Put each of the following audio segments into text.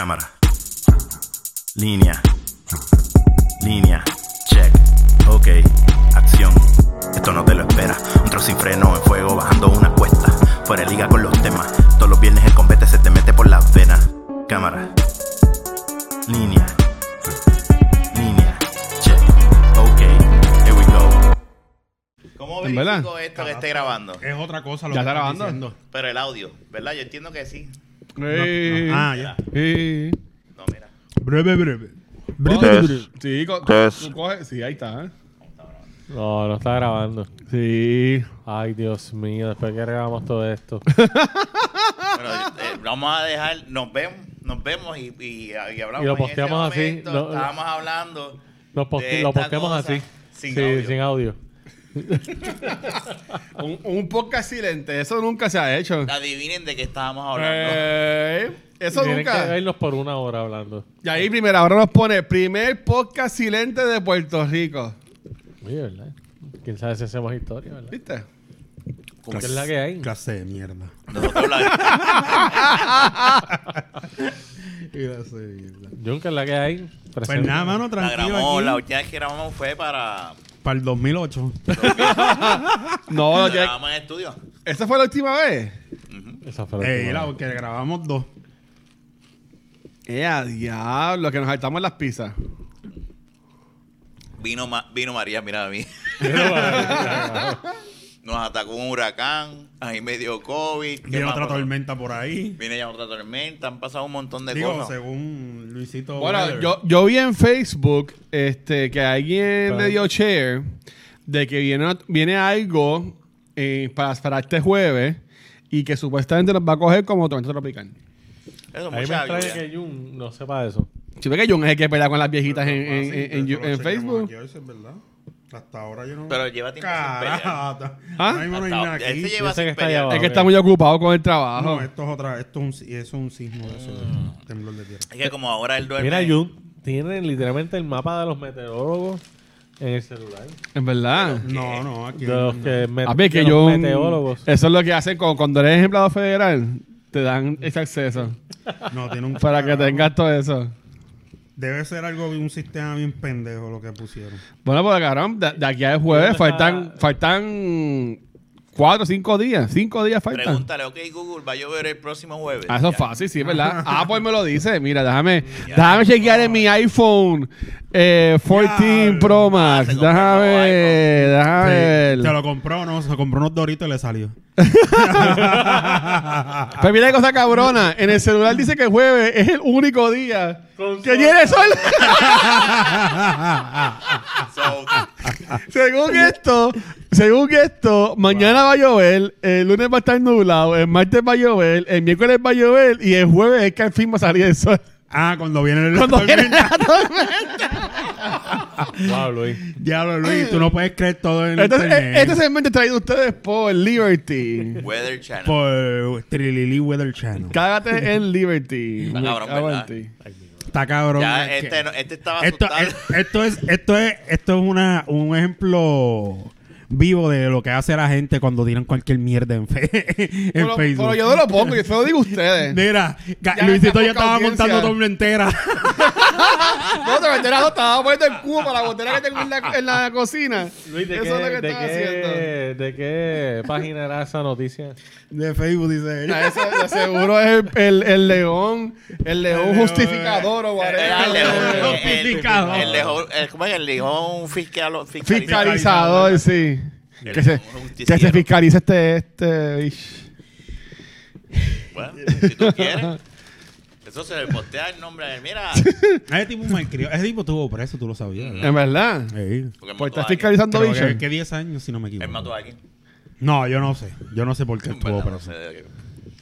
Cámara. Línea. Línea. Check. Ok. Acción. Esto no te lo espera. Un trozo sin freno en fuego bajando una cuesta. Fuera de liga con los temas. Todos los viernes el combate se te mete por las venas. Cámara. Línea. Línea. Check. Ok. Here we go. ¿Cómo ¿En verdad? esto que esté grabando? Es otra cosa lo ¿Ya que está grabando? diciendo. Pero el audio, ¿verdad? Yo entiendo que sí. Eh, Ah, ya. eh. No, mira. Breve, breve. Sí, co- tú coges- sí, ahí está. ¿eh? No, no está grabando. Sí. Ay, Dios mío, después que grabamos todo esto. Pero eh, vamos a dejar, nos vemos, nos vemos y, y, y hablamos. Y lo En ese posteamos así, momento lo- estábamos hablando. Lo, poste- de lo posteamos cosa así. Sin sí, audio. sin audio. Un, un podcast silente, eso nunca se ha hecho. Adivinen de qué estábamos hablando. Eh, eso Tienen que nunca. vernos por una hora hablando. Y ahí primero, ahora nos pone primer podcast silente de Puerto Rico. Oye, ¿verdad? Quién sabe si hacemos historia, ¿verdad? ¿Viste? ¿Qué es la que hay? Clase de mierda. Nosotros la- Clase de mierda. Jun, ¿qué es la que hay? Pues Presenta. nada, mano, la tranquilo grabamos, aquí. la última vez que grabamos fue para. Para el 2008. No, la ya- grabamos en estudio. ¿esa fue la última vez? Esa fue la Eh, última era vez. porque grabamos dos. Eh, a diablo, que nos saltamos las pizzas. Vino, Ma- vino María, mira a mí. Nos atacó un huracán. Ahí me dio COVID. ¿qué Viene otra pasó? tormenta por ahí. Viene ya otra tormenta. Han pasado un montón de Digo, cosas. según Luisito. Bueno, Weather. yo, yo vi en Facebook este, que alguien le dio share de que viene, viene algo eh, para, para este jueves y que supuestamente nos va a coger como tormenta tropical. Eso, A mí me mucha extraña que Jun no sepa eso. Si ve que John es el que pelea con las viejitas en, en, en- eso Facebook. aquí, a veces, ¿verdad? Hasta ahora yo no. Pero lleva tiempo. ¿Ah? No hay Hasta- aquí. este lleva sin está allá Es que está muy ocupado con el trabajo. No, esto es otra. Esto es un, es un sismo de eso, de temblor de tierra. Es que como ahora él duerme. Mira, Jun tiene literalmente el mapa de los meteorólogos en el celular. En verdad. No, no, aquí. De los que me- A de que los yo. meteorólogos. Eso es lo que hacen con- cuando eres empleado federal. Te dan ese acceso. No, tiene un. Para que tengas todo eso. Debe ser algo de un sistema bien pendejo lo que pusieron. Bueno, pues cabrón, de, de aquí al jueves ¿Dónde faltan, está? faltan cuatro o cinco días. Cinco días faltan. Pregúntale, ok, Google, ¿va a llover el próximo jueves? Ah, eso es fácil, sí, ¿verdad? Ah, pues me lo dice. Mira, déjame, déjame chequear en mi iPhone eh, 14 Diablo. Pro Max. Ah, el déjame ver, déjame Sí, ver. Se lo compró, ¿no? Se compró unos doritos y le salió. Pues mira qué cosa cabrona. En el celular dice que el jueves es el único día que tiene sol. So, según esto, según esto, mañana va a llover, el lunes va a estar nublado, el martes va a llover, el miércoles va a llover y el jueves es que al fin va a salir el sol. Ah, cuando viene el Cuando viene tormenta. la tormenta. Wow, Luis. Diablo, Luis, tú no puedes creer todo en Entonces, internet. este segmento es traído a ustedes por Liberty. Weather Channel. Por Trilili Weather Channel. Cágate en Liberty. Está cabrón. Está cabrón. ya, este, no- este estaba esto, asustado. es, esto es esto es esto es una un ejemplo vivo de lo que hace la gente cuando tiran cualquier mierda en, fe- en Pero, Facebook. pero yo no lo pongo, yo se lo digo a ustedes. Mira, Ya Luisito ya estaba audiencia. montando doble entera. No, te meterás, estaba poniendo el cubo para la botella que tengo en la, en la cocina. Luis, ¿de, Eso qué, es lo que de, estaba qué, haciendo. ¿de qué página era esa noticia? De Facebook, dice ella. Ah, Ese de seguro es el, el, el león, el león justificador o Era el whatever. león, Eh, el- justificador. el león- el- ¿Cómo es el león fiscal, Fiscalizador, sí. El Que se, que fiscalice este, este. ish. Bueno, si tú quieres. Eso se le postea el nombre a él. Mira. Ese tipo malcriado. Ese tipo estuvo preso, tú lo sabías. ¿verdad? En verdad. Sí. Porque él Pues mató está a alguien. fiscalizando bicho. que, que 10 años, si no me Él equivoco. mató a alguien. No, yo no sé. Yo no sé por qué estuvo preso. de.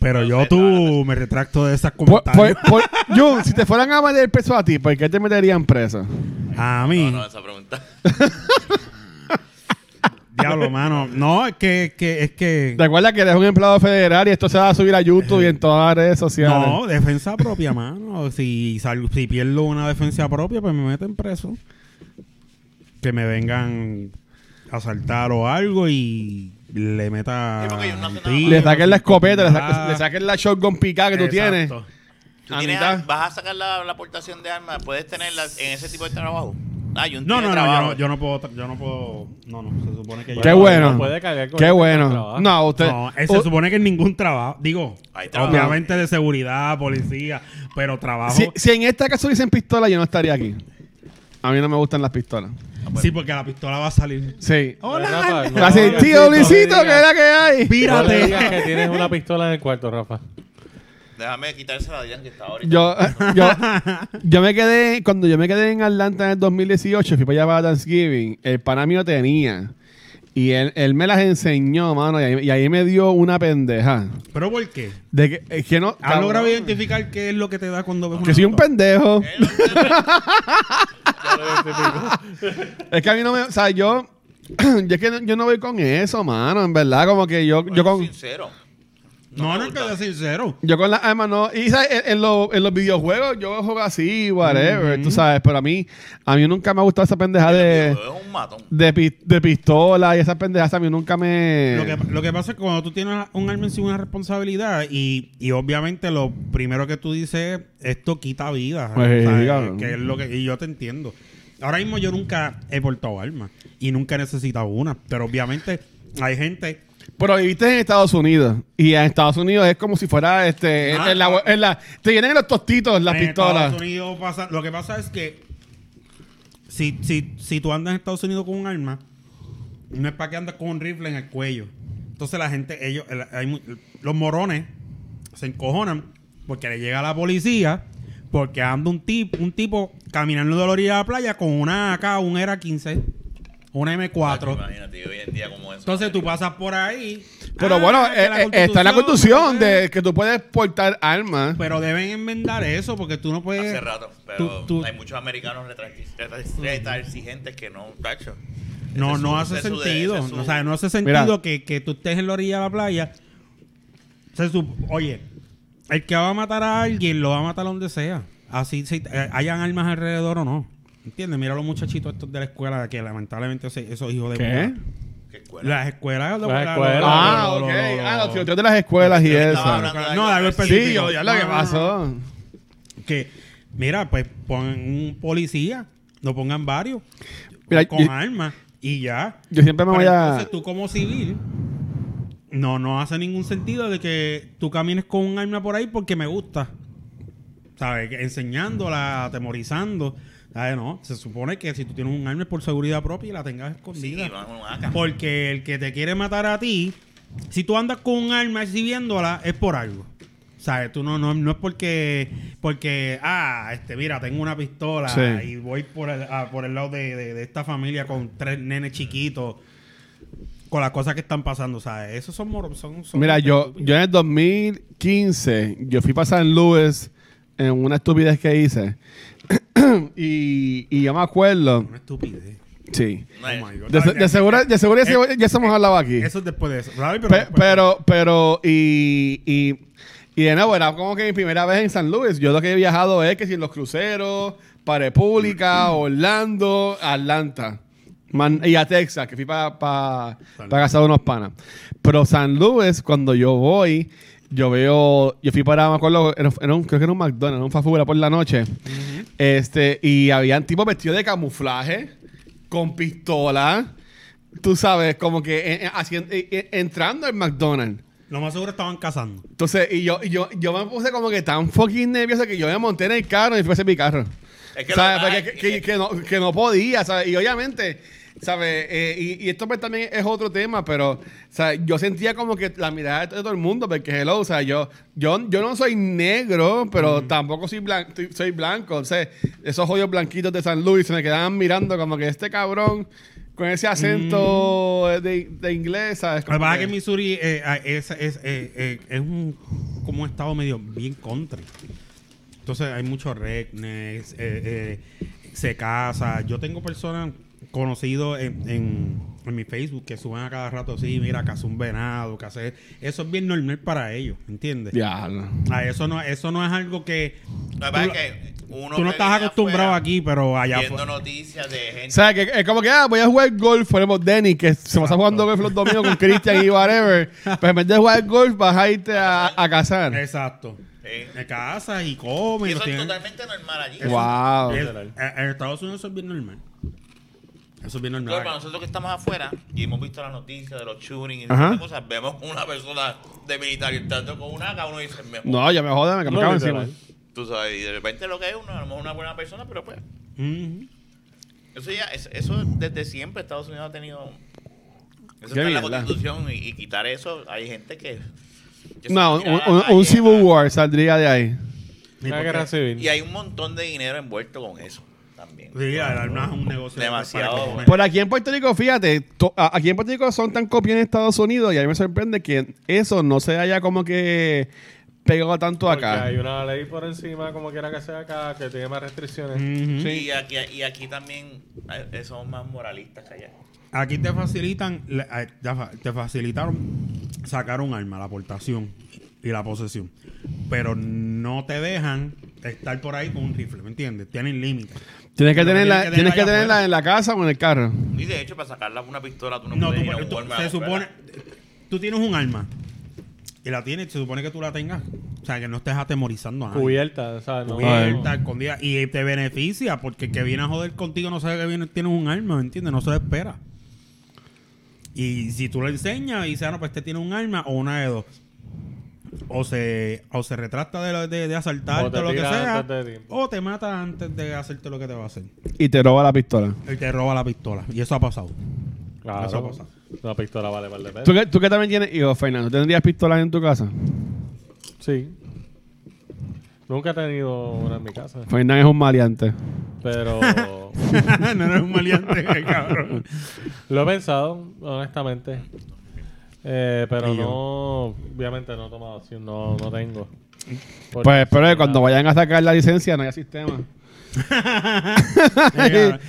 Pero no yo sé, tú me retracto de esas Por, comentarios. por, por- Jun, si te fueran a meter preso a ti, ¿por qué te meterían preso? a mí. No, no, esa pregunta. Diablo, mano. No, es que, es que, es que. Recuerda que eres un empleado federal y esto se va a subir a YouTube y en todas las redes sociales. No, defensa propia, mano. Si, sal- si pierdo una defensa propia, pues me meten preso. Que me vengan a asaltar o algo y le meta. Sí, no Le saquen la escopeta, le, saquen la shotgun picada que tú tienes. Exacto. ¿Tú tienes Anita. ar- ¿Vas a sacar la, la aportación de armas? ¿Puedes tenerla en ese tipo de trabajo? Ah, yo No, no, no, yo no, yo no puedo, yo no puedo, no, no, se supone que yo Qué No, bueno. no puede cargar con Qué este bueno. trabajo. No, usted. No, eh, se u- supone que en ningún trabajo, digo, Hay trabajo. obviamente de seguridad, policía, pero trabajo, si, si en esta caso dicen pistola, yo no estaría aquí. A mí no me gustan las pistolas. sí, porque la pistola va a salir. Sí. Rafa, no, Así, no, tío no Luisito, que es la que hay. No le Pírate. digas que tienes una pistola en el cuarto, Rafa. Déjame quitársela a Adrián que está ahorita. Yo, yo, yo me quedé, cuando yo me quedé en Atlanta en el 2018, fui para allá para Thanksgiving, el pana mío tenía. Y él, él me las enseñó, mano, y ahí, y ahí me dio una pendeja. ¿Pero por qué? De que, es que no. ¿Has cabrón, logrado identificar qué es lo que te da cuando ves una Que soy un pendejo. Es que a mí no me. O sea, yo. yo es que no- yo no voy con eso, mano. En verdad, como que yo, yo con. sincero. No, no, es que sea sincero. Yo con las armas no. Y ¿sabes? En, en los- en los videojuegos yo juego así, whatever, tú sabes. Pero a mí, a mí nunca me ha gustado esa pendeja de, Es un matón. de, pi- de pistola y esas pendejas a mí nunca me. Lo que, lo que pasa es que cuando tú tienes un arma encima una responsabilidad y, y obviamente lo primero que tú dices, esto quita vida. Pues, que es lo que, y yo te entiendo. Ahora mismo yo nunca he portado armas y nunca he necesitado una, pero obviamente hay gente... Pero viviste en Estados Unidos. Y en Estados Unidos es como si fuera este. en- Ah, en la, en la- te vienen los tostitos las en pistolas. Estados Unidos pasa, lo que pasa es que si, si, si tú andas en Estados Unidos con un arma, no es para que andas con un rifle en el cuello. Entonces la gente, ellos, el- hay mu- los morones se encojonan porque le llega la policía porque anda un tipo, un tipo caminando de la orilla de la playa con una AK, un ERA 15, una M4. Imagínate, hoy en día como eso. Entonces tú pasas por ahí. Pero ah, bueno, que eh, eh, está en la constitución de que tú puedes portar armas. Pero deben enmendar eso porque tú no puedes. Hace rato, pero tú- tú- hay muchos americanos retra- exigentes que no, tacho. No, es no su- hace ese es su de- sentido. ese es su- O sea, no hace sentido Mira. que, que tú estés en la orilla de la playa. Se sup- Oye, el que va a matar a alguien lo va a matar donde sea. Así si eh, hayan armas alrededor o no. ¿Entiendes? Mira a los muchachitos estos de la escuela que lamentablemente esos hijos de ¿Qué? ¿Qué escuela? Las escuelas. Las la- escuelas. la- Ah, ok. Ah, los tiroteos de las escuelas y eso. No, algo de algo específico. Sí, yo ya lo que no. pasó. Que, mira, pues pongan un policía, no pongan varios, Mira, con yo- armas y ya. Yo siempre me Pero voy a. entonces tú como civil, no, no hace ningún sentido de que tú camines con un arma por ahí porque me gusta. ¿Sabes? Enseñándola, atemorizando. ¿Sabes? No, se supone que si tú tienes un arma es por seguridad propia y la tengas escondida. Porque el que te quiere matar a ti, si tú andas con un arma exhibiéndola, es por algo. ¿Sabes? Tú no, no, no es porque, porque, ah, este, mira, tengo una pistola Sí. y voy por el, ah, por el lado de, de- de esta familia con tres nenes chiquitos, con las cosas que están pasando, ¿sabes? Esos son moros, son, son- Mira, yo, yo en el 2015, yo fui para San Luis en una estupidez que hice. y, y yo me acuerdo. Una estupidez. Sí. Oh my God. De, de seguro, de seguro ya, se- ya se hemos hablado aquí. Eso es después de eso. pero, pero, y, y, y de nuevo, era como que mi primera vez en San Luis. Yo lo que he viajado es que si en los cruceros, para República, Orlando, Atlanta. Man- y a Texas, que fui para pa, pa unos panas. Pero San Luis, cuando yo voy, yo veo, yo fui para, me acuerdo, era, era un- creo que era un McDonald's, era un fast food, era por la noche. Este, y habían tipos vestidos de camuflaje, con pistola, tú sabes, como que eh, eh, haciendo- eh, entrando al McDonald's. Lo más seguro estaban cazando. Entonces, y yo, y yo, yo me puse como que tan fucking nervioso que yo me monté en el carro y fui a hacer mi carro. Es que ¿Sabes? ay, que, que no, que no podía, ¿sabes? Y obviamente, ¿sabes? Eh, y, y esto pues también es otro tema, pero, ¿sabes? Yo sentía como que la mirada de todo el mundo, porque hello, o sea, yo, yo, yo no soy negro, pero tampoco soy, blan- soy- blanco. O sea, esos hoyos blanquitos de San Luis se me quedaban mirando como que este cabrón con ese acento de, de inglés, ¿sabes? Pasa es que- que Missouri eh, es, es, eh, es un, como un estado medio bien country. Entonces hay muchos rednecks, se casa. Yo tengo personas conocidos en, en, en mi Facebook que suben a cada rato así, mira, cazó un venado, cazé... Eso es bien normal para ellos, ¿entiendes? Diablo. Ah, eso, no, eso no es algo que... Tú es que uno Tú no estás acostumbrado afuera aquí, pero allá Viendo noticias de gente. O sea, que es como que, ah, voy a jugar golf, ponemos Denny, que se pasa jugando golf los domingos con Christian y whatever. Pues en vez de jugar golf, vas a irte a, a cazar. Exacto. De casa y comen. y eso es tienen- totalmente normal allí. Wow. es- en Estados Unidos eso es bien normal. Eso es bien Claro, normal. para nosotros que estamos afuera y hemos visto las noticias de los shootings y esas cosas, vemos una persona de militar entrando con una AK, uno dice. No, ya me jodan, me No, cago literal. encima. Tú sabes, y de repente lo que es uno, a lo mejor una buena persona, pero pues, eso ya, eso, eso desde siempre Estados Unidos ha tenido. Eso Qué está en la constitución y, y quitar eso, hay gente que. que No, un, un- calle, un Civil War saldría de ahí. ¿Y Una por guerra qué? civil. Y hay un montón de dinero envuelto con eso también. Sí, arma es un negocio. de- Demasiado. cojones. Por aquí en Puerto Rico, fíjate, to- aquí en Puerto Rico son tan copias en Estados Unidos y a mí me sorprende que eso no se haya como que pegado tanto Porque acá. hay una ley por encima, como quiera que sea acá, que tiene más restricciones. Ujú. Y, aquí, y aquí también eh, son más moralistas que allá. Aquí te facilitan, eh, te facilitaron sacar un arma, la aportación y la posesión. Pero no te dejan estar por ahí con un rifle, ¿me entiendes? Tienen límites. Tienes que tenerla, tienes que tienes que tenerla afuera. en la casa o en el carro. Y de hecho, para sacarla una pistola, tú no, No, puedes tú- ir a un tú- Walmart se supone, tú tienes un arma y la tienes, se supone que tú la tengas. O sea, que no estés atemorizando a nadie. Cubierta, ¿sabes? No, Cubierta, escondida. Y te beneficia porque el que viene a joder contigo no sabe que viene, tienes un arma, ¿me entiendes? No se espera. Y si tú le enseñas y dices, ah, no, pues este tiene un arma o una de dos. O se, o se retracta de, de, de O asaltarte te o lo que sea. O te mata antes de hacerte lo que te va a hacer. Y te roba la pistola. Y te roba la pistola. Y eso ha pasado. Claro. Eso pasa. Una pistola vale pesos. ¿Tú que, tú que también tienes hijos, Fernando, ¿tendrías pistolas en tu casa? Sí. Nunca he tenido una en mi casa. Fernando es un maleante. Pero no eres un maleante, cabrón. lo he pensado, honestamente. Eh, pero no, obviamente no he tomado acción, no, no tengo. Porque- Pues espero que cuando vayan a sacar la licencia no haya sistema.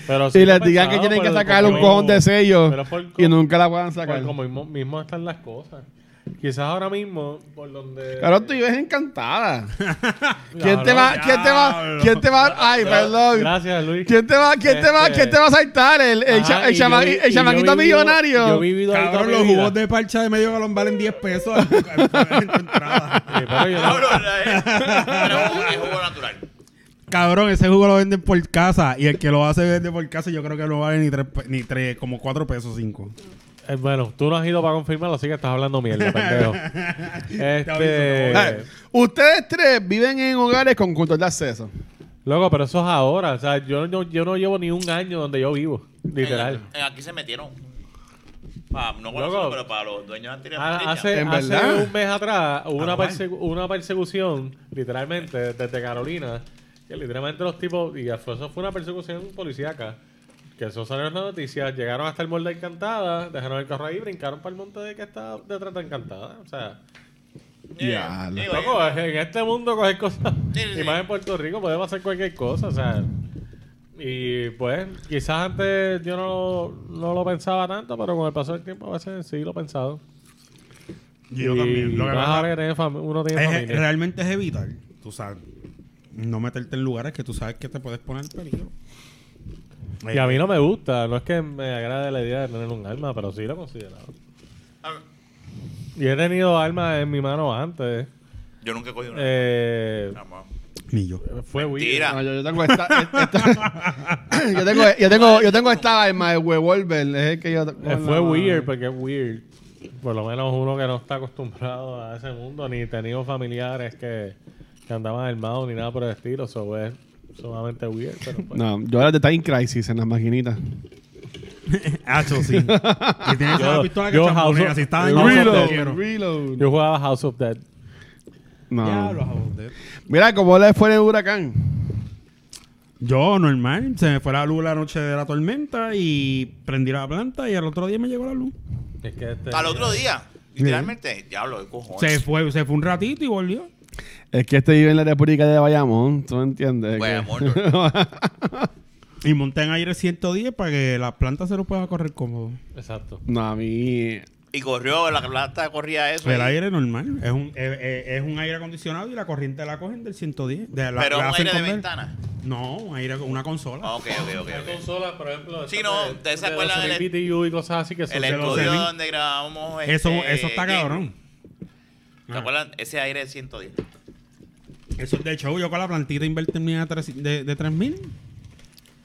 Pero sí y lo he les digan que pensado, tienen que pero sacar un como- cojón de pero por y nunca la puedan sacar. como mismo, mismo están las cosas. Quizás ahora mismo, por donde. Claro, tú vives encantada. ¿Quién te va? ¿Quién te va? ¿Quién te va? Ay, perdón. Gracias, Luis. ¿Quién te va? ¿Quién te va? Este- ¿Quién te va a saltar? El, el, Ajá, cha- el y yo chama- vi- el y yo chamaquito millonario. Yo he vivido ahí Cabrón, los jugos de parcha de medio galón valen 10 pesos en tu- en tu entrada. Sí, pero yo no- Cabrón, es, jugo- natural. Cabrón, ese jugo lo venden por casa y el que lo hace vende por casa yo creo que no vale ni tres, pe- ni tres como cuatro pesos cinco. Eh, bueno, tú no has ido para confirmarlo, así que estás hablando mierda, pendejo. este. Ah, Ustedes tres viven en hogares con control de acceso. Loco, pero eso es ahora. O sea, yo no, yo no llevo ni un año donde yo vivo. Literal. En- en aquí se metieron. Pa- no con Loco. nosotros, pero para los dueños anteriores. Ah, Hace, ¿En hace verdad? un mes atrás hubo una, una persecución, literalmente, desde Carolina, que literalmente los tipos, y eso fue una persecución policíaca, que eso salió en las noticias, llegaron hasta el molde de Encantada, dejaron el carro ahí, brincaron para el monte de que está detrás de Encantada. O sea. Digo, loco, en este mundo coger cosas, y más en Puerto Rico podemos hacer cualquier cosa, o sea... Y pues, quizás antes yo no, no lo pensaba tanto, pero con el paso del tiempo a veces sí lo he pensado. Yo Y también. Lo que más pasa que uno tiene es, familia. realmente es evitar, tú sabes, no meterte en lugares que tú sabes que te puedes poner en peligro. Y a mí no me gusta, no es que me agrade la idea de tener un arma, pero sí lo he considerado. Y he tenido armas en mi mano antes. Yo nunca he cogido una. Eh. Ni yo. fue weird. Mentira. No, yo, yo tengo esta, esta- yo tengo yo tengo yo tengo esta arma de Revolver, es el que yo Eh, fue weird porque es weird. Por lo menos uno que no está acostumbrado a ese mundo, ni tenido familiares que, que andaban armados ni nada por el estilo. Eso es sumamente weird. Pero pues. No, yo era de Time Crisis en las maquinitas. Hacho, sí. y tienes Yo- esa pistola que yo champonea, House of- si está en House of Dead. reload. Yo jugaba House of Dead. No. Diablo, House of Dead. Mira, ¿cómo le fue en el huracán? Yo, normal, se me fue la luz la noche de la tormenta y prendí la planta y al otro día me llegó la luz. Es que este- Al otro día, literalmente, diablo, de cojones. Se fue, se fue un ratito y volvió. Es que este vive en la República de Bayamón, ¿tú me entiendes? Bueno, Que- amor. Y monté en aire 110 para que la planta se lo pueda correr cómodo. Exacto. no, a mí... Y corrió, la plata corría eso. El ahí. aire normal. Es un, es un aire acondicionado y la corriente la cogen del 110. De la, Pero la un aire de ventana. No, un aire, una consola. Ah, Ok, ok, ok. Hay ok. consolas, por ejemplo. Sí, no, de- ¿ustedes se de acuerdan los del- BTU y cosas así que son El estudio donde grabamos. eso, este, eso está Game. cabrón. ¿Se acuerdan? Ese aire de 110. Eso es de show. Yo con la plantita invertí mía de, tres- de, de 3000.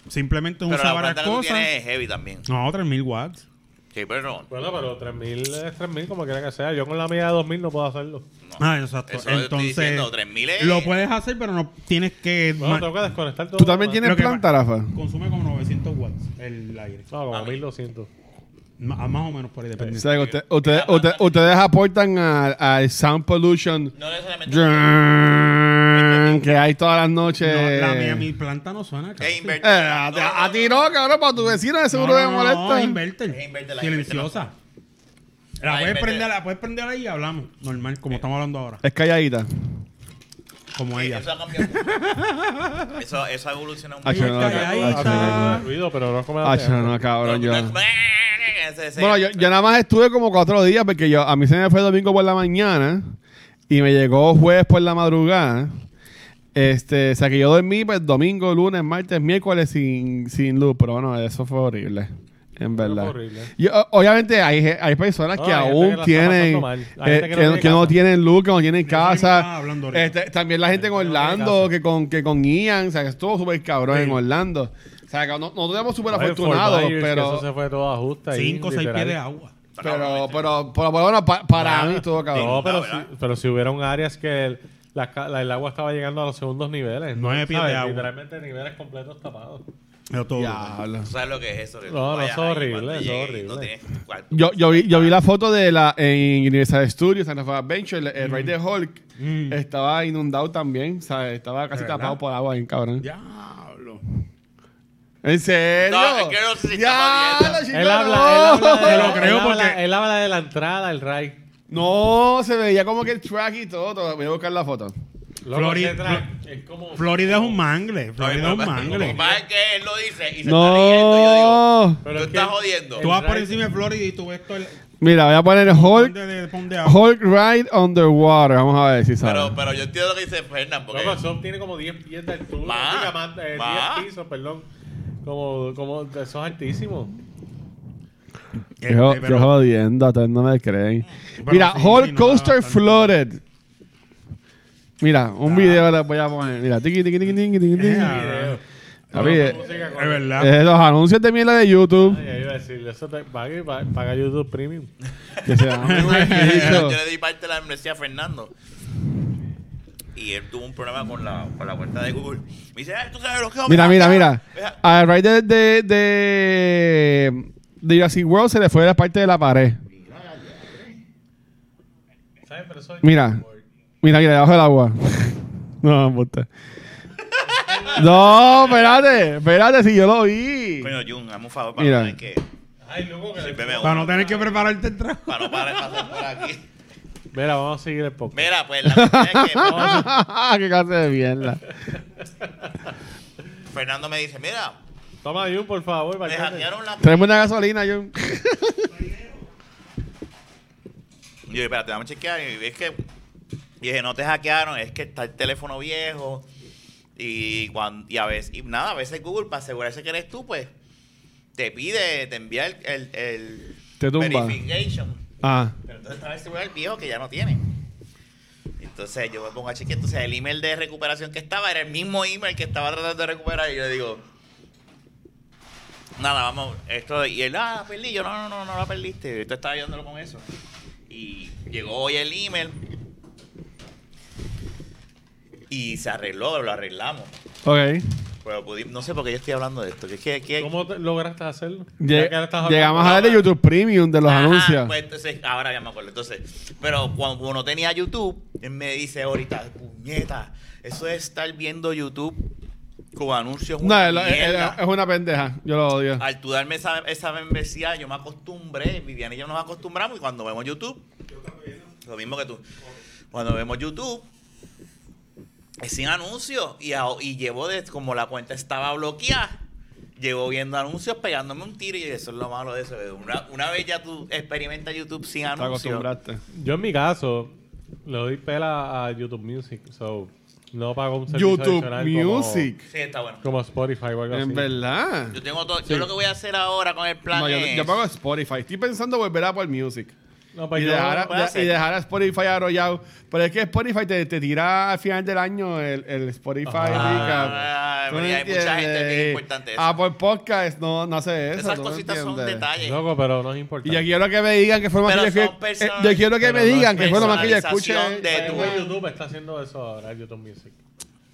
Simplemente Pero usa la varias que cosas. tienes es heavy también. No, 3000 watts. Sí, pero no. Bueno, pero 3000 es 3000 como quiera que sea. Yo con la mía de 2000 no puedo hacerlo. Ah, exacto. Eso Entonces, diciendo, 3000 es- lo puedes hacer, pero no tienes que. Bueno, tengo que desconectar todo. ¿Tú también tienes que planta, Rafa? Consume como 900 watts el aire. No, como A mí. 1200. Ma- más o menos por ahí, O depende. sea, que usted- ustedes, ustedes- ustedes aportan al sound pollution No necesariamente. que hay todas las noches. No, la mía, mi planta no suena. Es casi. Eh, a, No, a- a ti no, cabrón, para tu vecino de seguro no, le no, no, molesta. es inverter. Silenciosa. La Ah, puedes, prender, la puedes prender ahí y hablamos. Normal, como estamos hablando ahora. Es calladita. Como ella. Eso ha cambiado mucho. Eso, eso ha evolucionado Ah, mucho. no, ah, ruido, pero no como la Ah, cabrón, yo. Bueno, yo, yo nada más estuve como cuatro días porque yo a mí se me fue domingo por la mañana y me llegó jueves por la madrugada. Este, o sea que yo dormí pues domingo, lunes, martes, miércoles sin, sin luz, pero bueno, eso fue horrible. En verdad. o- obviamente hay, hay personas No, que hay gente aún que la está tienen pasando mal. Hay eh, gente que no que, tiene que no casa. tienen luz, que no tienen casa. estaba hablando ahorita. Este, también la gente en no tiene Orlando, que con, que con Ian, o sea que estuvo súper cabrón Sí. en Orlando. O sea que no, nosotros estamos súper Fort afortunados, Myers, que pero... Eso se fue todo ajuste ahí. 5 o 6 literal. pies de agua. Pero, pero, pero, bueno, pa- para Ah, mí todo cabrón. No, pero, si, ¿verdad? pero si hubieron áreas que el, la ca- la- el agua estaba llegando a los segundos niveles. Nueve pies ¿sabes? de agua. Literalmente niveles completos tapados. Pero todo. Diablo. ¿Tú sabes lo que es eso? Que tú No, no, vayas eso es ahí horrible, cuando eso es llegues y horrible. no tienes cuarto. Yo, yo, vi, yo vi la foto de la en Universal Studios, Santa Fe Adventure, el, el ride de Hulk Mm. estaba inundado también, ¿sabes? Estaba casi ¿De verdad? tapado por agua, bien cabrón. Diablo. ¿En serio? No, es que no sé si Diablo, chico, Él habla, no. él habla, de, Te lo él creo habla- porque- él habla de la entrada, el ride. No, se veía como que el track y todo. todo. Voy a buscar la foto. Loco, Flori- ese track es como... Florida es un mangle. Florida es un Lo mangle. que pasa es que él lo dice y se está riendo. Yo digo, No. Pero tú es estás jodiendo. Tú vas por encima de Florida y tú ves todo el. Mira, voy a poner Hulk. Hulk, Ride Underwater. Vamos a ver si sale. Pero, pero yo entiendo lo que dice Fernan, porque Loco, eso tiene como 10 pies de altura. Más, más, eh, más. 10 pisos, perdón. Como, como, eso es altísimo. Yo, Este, pero- yo jodiendo, ustedes no me creen. Mira, sí, Hulk sí, no, Coaster. Flooded. Mira, un video les voy a poner. Mira, tiqui, tiqui, tiqui, tiqui, tiqui, tiqui. Ah, Papi, eh, Es verdad. eh, los anuncios de mierda de YouTube. Ay, iba a decir, eso te paga, y pa- paga YouTube Premium. Que se yo, le di parte de la membresía a Fernando. Y él tuvo un problema con la, con la cuenta de Google. Me dice, "Ay, ¿tú sabes lo que es Mira, mira, mira. Deja- Al ride de, de, de, de Jurassic World se le fue la parte de la pared. ¿Sabes? Pero eso Mira. Mira, mira, debajo del agua. no, puta. No, espérate, espérate, si yo lo vi. Coño, Jun, hazme un favor para Mira. no tener que... Ay, loco, que Sírveme Para uno, no tener que prepararte el trabajo. Para no parar de pasar por aquí. Mira, vamos a seguir el podcast. Mira, pues la verdad es que Qué clase de mierda. Fernando me dice, mira, Toma, Jun, por favor. me Balcate. hackearon la... Tenemos una gasolina, yo. Y yo, espérate, vamos a chequear. Y es que... Y dije, no te hackearon, es que está el teléfono viejo. Y, cuando, y a veces, y nada, a veces Google, para asegurarse que eres tú, pues, te pide, te envía el, el, el Te tumba. verification. Ah. Pero entonces estaba el celular viejo que ya no tiene. Entonces yo me pongo a chequear. Entonces el email de recuperación que estaba era el mismo email que estaba tratando de recuperar. Y yo le digo, nada, vamos, esto. Y él, ah, la perdí. Yo, no, no, no, no la perdiste. Esto estaba ayudándolo con eso. Y llegó hoy el email. Y se arregló, lo arreglamos. Ok. Pero pudi- no sé por qué yo estoy hablando de esto. Que, es que, que, ¿Cómo te- lograste hacerlo? Lle- Ya que ahora estás llegamos a ver de YouTube Premium de los Ajá, anuncios. Pues entonces, ahora ya me acuerdo. Entonces, pero cuando uno tenía YouTube, él me dice ahorita, puñeta, eso es estar viendo YouTube con anuncios. no, una es, es- mierda. es una pendeja. Yo lo odio. Al tú darme esa, esa membresía, yo me acostumbré, Viviana y yo nos acostumbramos y cuando vemos YouTube, lo mismo que tú, cuando vemos YouTube, es sin anuncios y, a- y llevo de, como la cuenta estaba bloqueada, llevo viendo anuncios pegándome un tiro y eso es lo malo de eso. Una, una vez ya tú experimentas YouTube sin Te anuncios, acostumbraste. Yo en mi caso, le doy pela a YouTube Music. So, no pago un servicio YouTube adicional como- Music. sí, está bueno. Como, Spotify o algo así. En verdad. Yo tengo todo, yo lo que voy a hacer ahora con el plan No, yo, es, yo pago Spotify. Estoy pensando volver a Apple Music. No, pues y, yo dejar, a- puedo de- y dejar a Spotify arrollado. Pero es que Spotify te, te tira al final del año el, el Spotify. Ah, ¿Tú pero me ya hay mucha gente que es importante eso. Apple Podcast no, no hace eso. Esas ¿tú me cositas son detalles. Loco, pero no es Y importante. yo quiero que me digan que fue lo más que yo, eh, yo quiero que me no digan es que fue lo más que yo escuché. de tu- YouTube está haciendo eso ahora, YouTube Music.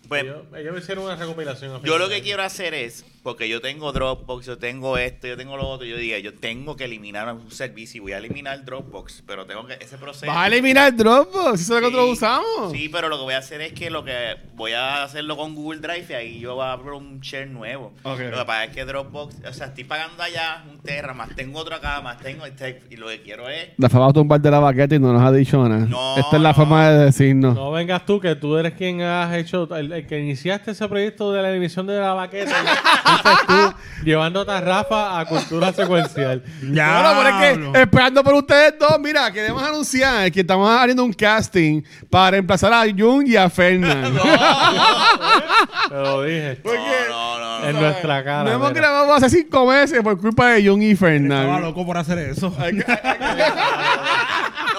Pues, ellos, ellos hicieron una recopilación. yo lo que quiero hacer es, porque yo tengo Dropbox, yo tengo esto, yo tengo lo otro, yo diga, yo tengo que eliminar un servicio y voy a eliminar Dropbox, pero tengo que ese proceso. Vas a eliminar Dropbox, eso es lo que nosotros usamos. Sí, pero lo que voy a hacer es que lo que voy a hacerlo con Google Drive y ahí yo voy a abrir un share nuevo. Lo que pasa es que Dropbox, o sea, estoy pagando allá un Terra, más tengo otro acá, más tengo este, y lo que quiero es La fama a tumbar de la baqueta y no nos ha dicho nada. No, Esta es la no. forma de decirnos. No vengas tú, que tú eres quien has hecho, el, el que iniciaste ese proyecto de la emisión de la baqueta. Fuiste tú, llevándote a Rafa a cultura secuencial. Ya. Bueno, pero es que esperando por ustedes dos, mira, queremos anunciar que estamos haciendo un casting para reemplazar a Jun y a Fernan. Te lo dije. No, no, no, En no. nuestra cara. No hemos mira. grabado hace cinco meses por culpa de Jun y Estaba Fernan. loco por hacer eso. No,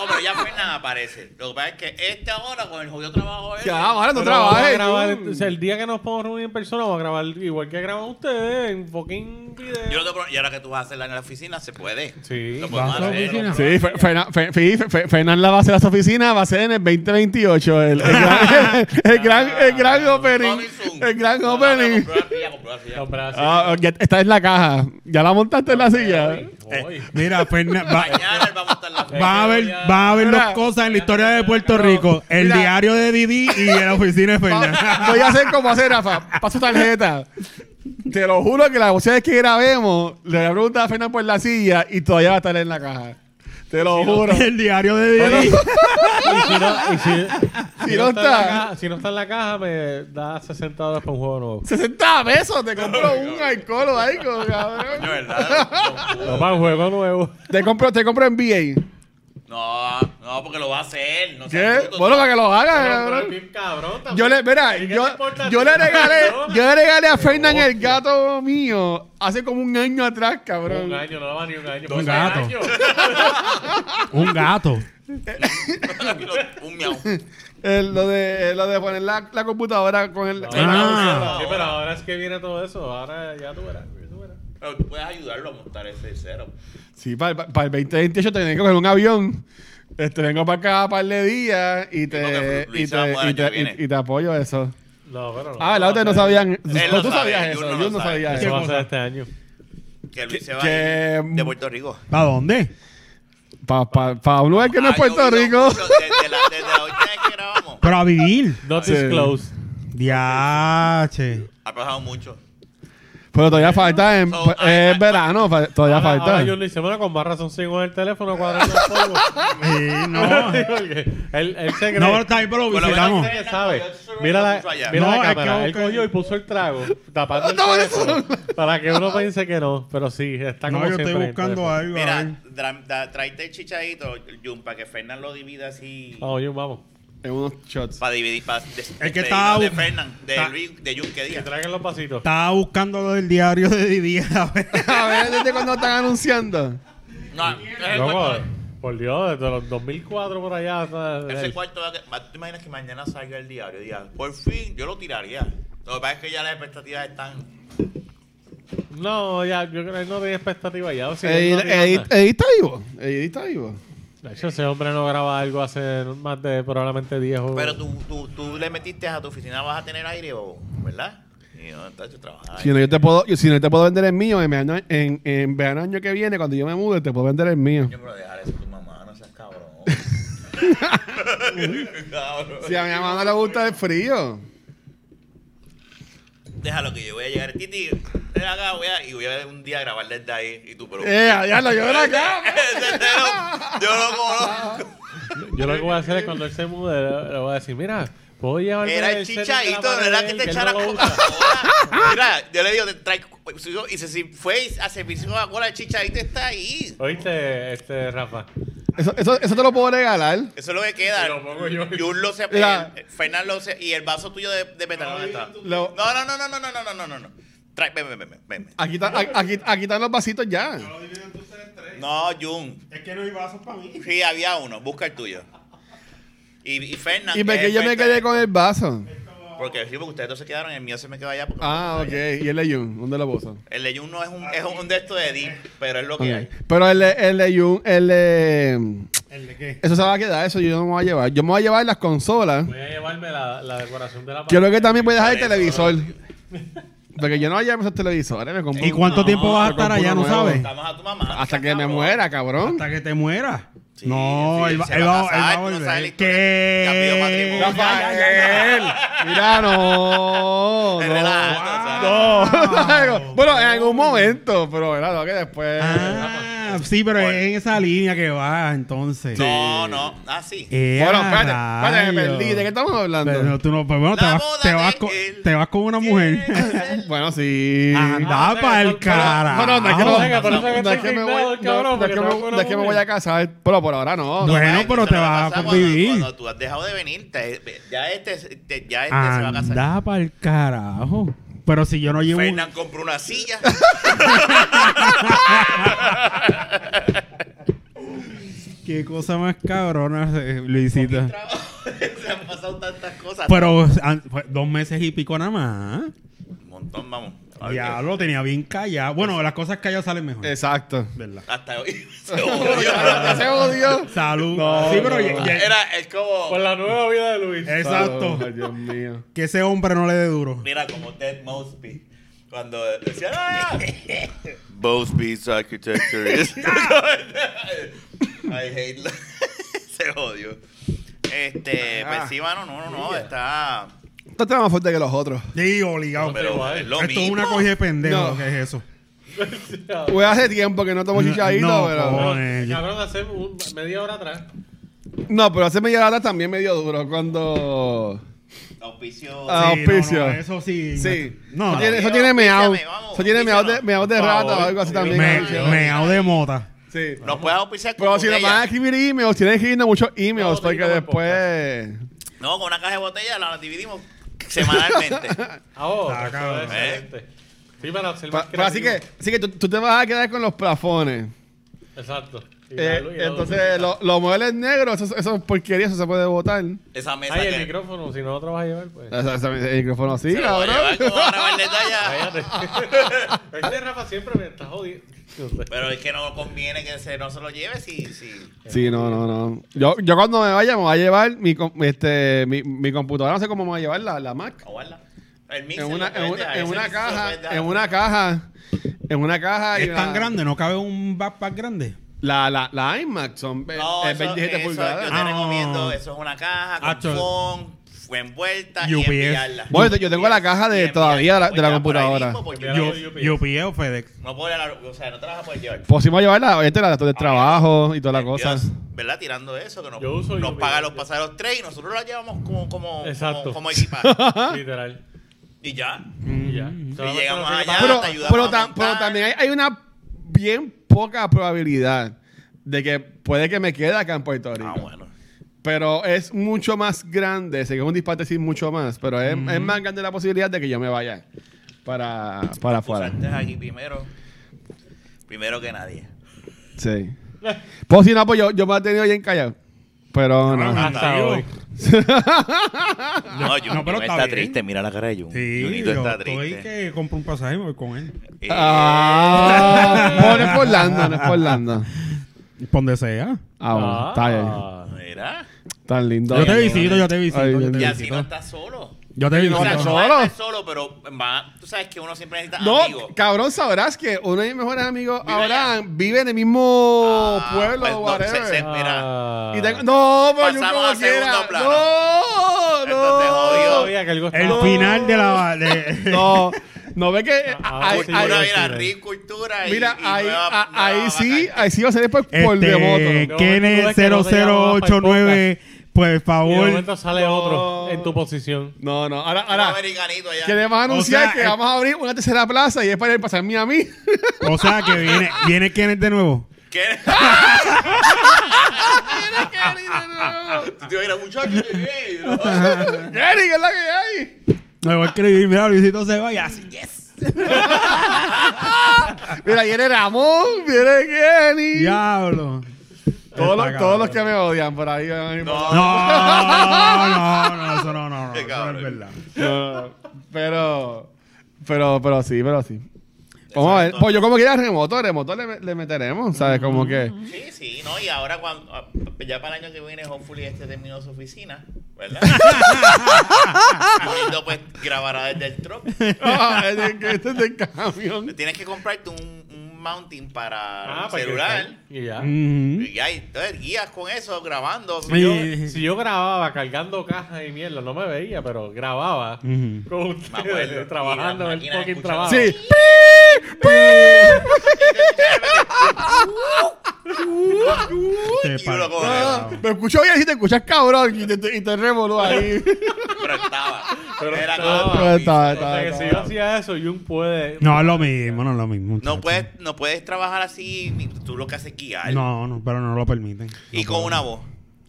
pero ya Fernan aparece. Lo que pasa es que este ahora con el jodido trabajo ese- Ya, ahora no Pero vamos a trabajes. grabar, entonces, el día que nos podamos reunir en persona, vamos a grabar igual que graban ustedes en fucking video. Yo no te pro- y ahora que tú vas a hacerla en la oficina, se puede. Sí. Lo podemos ¿Vas a la hacer. oficina? Sí, Fe- Fernan Fe- Fe- Fe- Fernan la va a hacer a su oficina, va a ser en el 2028. El, el gran, el gran, el gran opening. Coming soon. El gran No, no, no, opening. compró la silla, compró la silla. Los brazos. Ah, ya- esta es la caja. ¿Ya la montaste en la silla? Voy. Mira, Fernan, va- Mañana él va a montar la van a ver, van a ver Mira. Cosas en la historia de Puerto Rico: el Mira. diario de Didi y la oficina de Fernan. Voy a hacer como hacer, Rafa. Paso tarjeta. Te lo juro que la próxima vez que grabemos, le voy a preguntar a Fernan por la silla y todavía va a estar en la caja. Te lo juro. el diario de Didi. Y si no, y si, si no no está, en la está. caja, si no está en la caja, me da 60 dólares para un juego nuevo. 60 pesos, te compro un alcohol o algo, Coño, cabrón. ¿verdad? No, para un juego nuevo. Te compro, te compro NBA. No, no, porque lo va a hacer. No ¿Qué? Bueno, para que lo haga, Pero, pero cabrón. Yo le, mira, ¿Y qué yo, yo le regalé, yo le regalé a Fernan el gato mío hace como un año atrás, Un cabrón. año, no va ni un año. Un gato. año. Un gato. Un miau. El- lo de lo de poner la, la computadora con el. Ah. Sí, pero ahora es que viene todo eso. Ahora ya tú verás. tú verás. Pero tú puedes ayudarlo a montar ese cero. Sí, para, para el 2028 tengo que coger un avión. Este, vengo para acá un par de días y te, y te, y te, y- y te apoyo eso. No, pero no. Ah, la otra no sabían. Él lo tú sabías eso. no Yo no sabía Eso va a ser este año. Que Luis se va que- a ir de Puerto Rico. ¿Para dónde? Para pa, pa un lugar que no es Ha Puerto Rico. Desde la, desde la última vez que grabamos. Pero a vivir. Not Sí. disclose. Diache. Ha pasado mucho. Pero todavía falta. En, So, es verano, fa- todavía Ahora, falta. ahora yo le hice, bueno, con más razón sigo en el teléfono cuadrando el polvo. Sí, no. Porque él, él se cree. No, pero está bien, pero lo Por lo visitamos. menos- Él sabe. Mira la, Puso allá. mira No, la es que cámara. Él cogió y puso el trago tapando el No, teléfono para que uno piense que no. Pero sí, está como No, yo siempre. estoy en el buscando teléfono. algo. a Mira, ver. dra- da- tráete el chichadito, Jun, para que Fernan lo divida así. Vamos, Jun, vamos. En unos shots. Para dividir. Para El que estaba De Fernan, de, está- Luis, de Jun, que Que traigan los vasitos. Estaba buscando lo del diario de Didi. A ver. A ver, ¿desde cuándo están anunciando? No, es el Loco, por Dios, desde los 2004 por allá. hasta- Ese cuarto, va a que- ¿tú te imaginas que mañana salga el diario? Diga, por fin, yo lo tiraría. Lo que pasa es que ya las expectativas están. No, ya, yo creo que él no tenía expectativa ya. o sea, Edith, no Edith-. Edith está vivo. Edith está vivo. De hecho, ese hombre no graba algo hace más de probablemente 10 o... Pero tú, tú, tú le metiste a tu oficina, vas a tener aire, o, ¿verdad? Y no, trabajando. Si no, yo te puedo, yo- si no, yo te puedo vender el mío en verano, en, en verano año que viene, cuando yo me mude, te puedo vender el mío. Yo pero dejar eso a tu mamá, no seas cabrón. cabrón. Si a mi mamá no le gusta el frío. Déjalo que yo voy a llegar. Titi, ven acá, voy a, y voy a un día a grabar desde ahí. Y tú, pero. Eh, ya lo llevo acá. Ese cero, yo lo conozco. Yo lo que voy a hacer es cuando él se mude, le, le voy a decir, mira, puedo llevarme Era el de chichadito, pared no era de que te echara usa". Mira, yo le digo, te trae. Y se- si fue a servicio Coca-Cola, el chichadito está ahí. ¿Oíste, este, Rafa? Eso, eso, eso te lo puedo regalar. Eso es lo que queda. Y lo pongo yo. Jun lo se. Fernán lo se. Y el vaso tuyo de, de metal, ¿dónde está? Lo- No, no, no, no, no, no, no, no, no, no. Trae, ven, ven, ven, ven. Aquí, está- aquí, aquí están los vasitos ya. No, Jun. Es que no hay vasos para mí. Sí, había uno. Busca el tuyo. Y, y Fernan. ¿Y que yo me quedé con el vaso? Porque sí, porque ustedes dos se quedaron. El mío se me quedó allá. Porque Ah, ok. ¿Y el de Jun? ¿Dónde lo puso? El de Jun no es un, es un de estos de Deep, pero es lo que hay. Pero el de, el de Jun, el de... ¿El de qué? Eso se va a quedar, eso yo no me voy a llevar. Yo me voy a llevar las consolas. Voy a llevarme la, la decoración de la Quiero que también voy a dejar el televisor. Porque yo no voy a llevar esos televisores. Me compro ¿Y cuánto no, tiempo vas a estar allá? ¿No sabes? Estamos a tu mamá. Hasta que me muera, cabrón. Hasta que te mueras. Sí, no, sí, él va, él va va, a él casar, va a no volver. historia. Ya pidió matrimonio. Rafael, mira, no. No. relajando, No. bueno, en algún momento, pero verdad, no, que después. Ah, sí, pero es en esa línea que va, entonces. No, no. Ah, sí. Eh, bueno, espérate, espérate, me perdí. ¿De qué estamos hablando? Pero tú no, pues bueno, te vas, te, con, él. te vas con una mujer. bueno, sí. Anda Ah, para el pero- carajo. No, no, no es que no, Venga, pero no, que es me voy, cabrón, no, no es que me- voy a casar, pero por ahora no. Bueno, pero te vas a convivir. Cuando, tú has dejado de venir, ya este, te- ya este se va a casar. Anda para el carajo. Pero si yo no llevo. Fernán compró una silla. Qué cosa más cabrona, eh, Luisita. se han pasado tantas cosas. Pero an- fue dos meses y pico nada más. Un montón, vamos. Ya lo tenía bien callado. Bueno, las cosas calladas salen mejor. Exacto. ¿Verdad? Hasta hoy. Se odió. se odió. Salud. No, sí, pero no. ya- ya- Era, es como. Por la nueva vida de Luis. Exacto. Ay, Dios mío. Que ese hombre no le dé duro. Mira, como Ted Mosby. Cuando decía, ¡Ah! Mosby's architecture is. I hate. Se odió. Este, pues sí, mano, no, no, no. Está. Esto está más fuerte que los otros. Sí, obligado. Pero igual. es lo Esto mismo. es una cogida de pendejo. No. ¿Qué es eso? Pues hace tiempo que no tomo chichadito, no, pero. cojones. Cabrón, hace un- media hora atrás. No, pero hace media hora también me dio duro cuando. Auspicio. Ah, Sí, no, auspicio. no, eso sí. Sí. No, eso no. tiene, eso Dios, tiene meao. Eso tiene meao de, meao de rata o algo así también. Meao de mota. Sí. Nos puedes auspiciar con Pero si nos van a escribir emails, tienen que escribirnos muchos emails No, porque después. No, con una caja de botella la dividimos semanalmente. Ah, oh, eso cabrón. excelente. Sí, ser más pero así que, así que tú, tú te vas a quedar con los plafones. Exacto. Eh, luz entonces, lo- los muebles negros, eso, eso es porquería, eso se puede botar. Esa mesa Ay, el micrófono, si no otro vas a llevar, pues. Ese- ese- El micrófono lo a cabrón. Este Rafa siempre me está jodiendo. Pero es que no conviene que se, no se lo lleve si. si Sí, no, no, no. Yo, yo cuando me vaya me voy a llevar mi, este, mi, mi computadora, no sé cómo me voy a llevar la, la Mac. aguarda. El mixer En una, lo en en lo caja, en una caja, en una caja. y Es tan una- grande, no cabe un backpack grande. La, la, la iMac son No, eh, eso, 27 eso pulgadas. yo te Ah. recomiendo. Eso es una caja con Acho. phone, fue envuelta y enviarla. Bueno, yo tengo la caja de- Y todavía de la- de la Pues computadora. UPS. pillé o FedEx. no puedo la- o sea, no te la vas a poder llevar. Pues si me voy a llevar la, este, la de trabajo y toda la cosa. ¿Verdad? Tirando eso, que nos, Yo uso nos UPS. paga los pasajeros tres y nosotros la llevamos como, como, Exacto. como, como equipaje. Literal. y ya. Y ya. Mm. Solamente llegamos allá. pero, te ayudamos pero, a también hay, hay una bien poca probabilidad de que puede que me quede acá en Puerto Rico. Ah, bueno. Pero es mucho más grande, sé que es un disparate decir mucho más, pero es, es más grande la posibilidad de que yo me vaya para, para afuera. Aquí primero. Primero que nadie. Sí. Pues si no, pues yo, yo me he tenido bien callado. Pero no. Ah, Hasta hoy. No, Jun, no, pero está está triste. Mira la cara de Jun. Sí, Junito yo está estoy triste. que compro un pasaje y me voy con él. Eh, Ah, no, no es por Lando, no es por Lando. Por donde sea. Ah, bueno, está bien. Ah. Mira. Tan lindo. Yo te visito, yo te visito. Ay, yo te Y así visito. no estás solo. Yo te digo. No, no, solo. solo, pero tú sabes que uno siempre necesita no, amigos. Cabrón, sabrás que uno de mis mejores amigos vive ahora allá. vive en el mismo ah, pueblo pues, whatever. No, se, se, mira. Y tengo, ah. no, pues, pero Pasamos yo como a quiera. Plano. No, no. Entonces, el final de la. De... no. No ve que ah, mira, cultura y, mira, ahí, ahí sí, ahí sí va a ser después este, por de voto. Kenneth 0089 pues, favor. Momento sale No. otro en tu posición. No, no. Ahora, ahora queremos anunciar sea, que eh, vamos a abrir una tercera plaza y es para ir pasar Miami. O sea que viene, viene Kenneth de nuevo. ¿Qué? Tú te ibas a ir a muchacho. ¿qué? ¿no? Jerry, ¿qué es la que hay? Me voy a escribir, mira, Luisito se va y así, yes. Mira, viene Ramón, viene Kenny. Diablo. Todos, los, todos los que me odian por ahí. van a ir por- No. No, no, no, eso no, no, no, Qué eso no cabrón. es verdad. No, pero, pero, pero sí, pero sí. Vamos a ver. Pues yo como quiera remoto, remoto le, le meteremos, ¿sabes? Como que... Sí, sí, ¿no? Y ahora cuando ah, ya para el año que viene, hopefully este terminó su oficina, ¿verdad? y pues grabará desde el truck. Ah, este, que este es del camión. Tienes que comprarte un, un mounting para Ah, el celular. Y ya. Y ahí, entonces guías con eso, grabando. Si yo, si grababa cargando cajas y mierda, no me veía, pero grababa Ujú. con Me ustedes acuerdo. trabajando en el fucking trabajo. Sí. Te Ah, me escucho bien y te escuchas cabrón y te, y te revoló ahí. Pero estaba. Pero Era estaba. como- Pero estaba, O estaba, sea, que si yo hacía eso, Jun puede. No es lo mismo, no es lo mismo. No muchacho. puedes, no puedes trabajar así, ni- tú lo que haces es guiar. No, no, pero no lo permiten. Y No con puedo. una voz.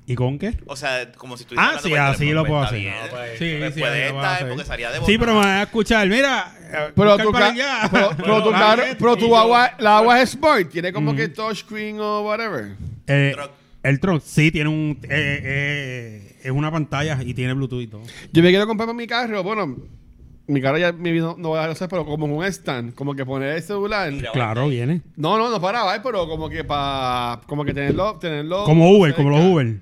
¿Y con qué? O sea, como si tú Ah, sí, así lo puedo hacer. No, pues, Sí, Pues sí, puede lo puedo estar, hacer. porque salía de Sí, boca. pero me vas a escuchar. Mira, eh, Pero tu, ca- pero, pero tu Ah, carro- pero tu agua, la agua es smart, tiene como que touchscreen o whatever. Eh, Truck. El truck sí tiene un. eh, eh, es una pantalla y tiene Bluetooth y todo. Yo me quiero comprar para mi carro, bueno, mi carro ya mi no, no va a hacer, pero como un stand, como que poner el celular. Claro, viene. No, no, no para grabar, pero como que para, como que tenerlo, tenerlo. Como Uber, cerca. como los Uber.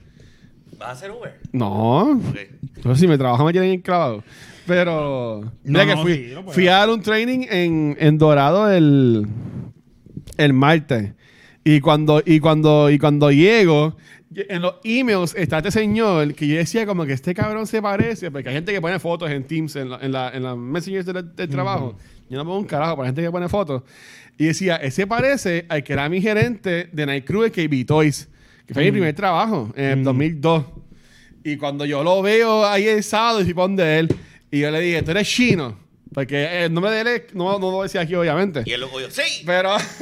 ¿Vas a hacer Uber? No, entonces si me trabajo me tienen enclavado. Pero, mira que fui, sí, fui a dar un training en, en Dorado el, el martes. Y cuando, y cuando, y cuando llego, en los emails está este señor que yo decía como que este cabrón se parece, porque hay gente que pone fotos en Teams, en, la, en, la, en las messengers del, del trabajo. Yo no pongo un carajo para gente que pone fotos. Y decía, ese parece al que era mi gerente de Night Cruise KB Toys, que fue mi primer trabajo en el 2002. Y cuando yo lo veo ahí el sábado, y donde él, y yo le dije, tú eres chino. Porque el nombre de él es- no, no lo decía aquí, obviamente. Y él lo cogió. ¡Sí! Pero.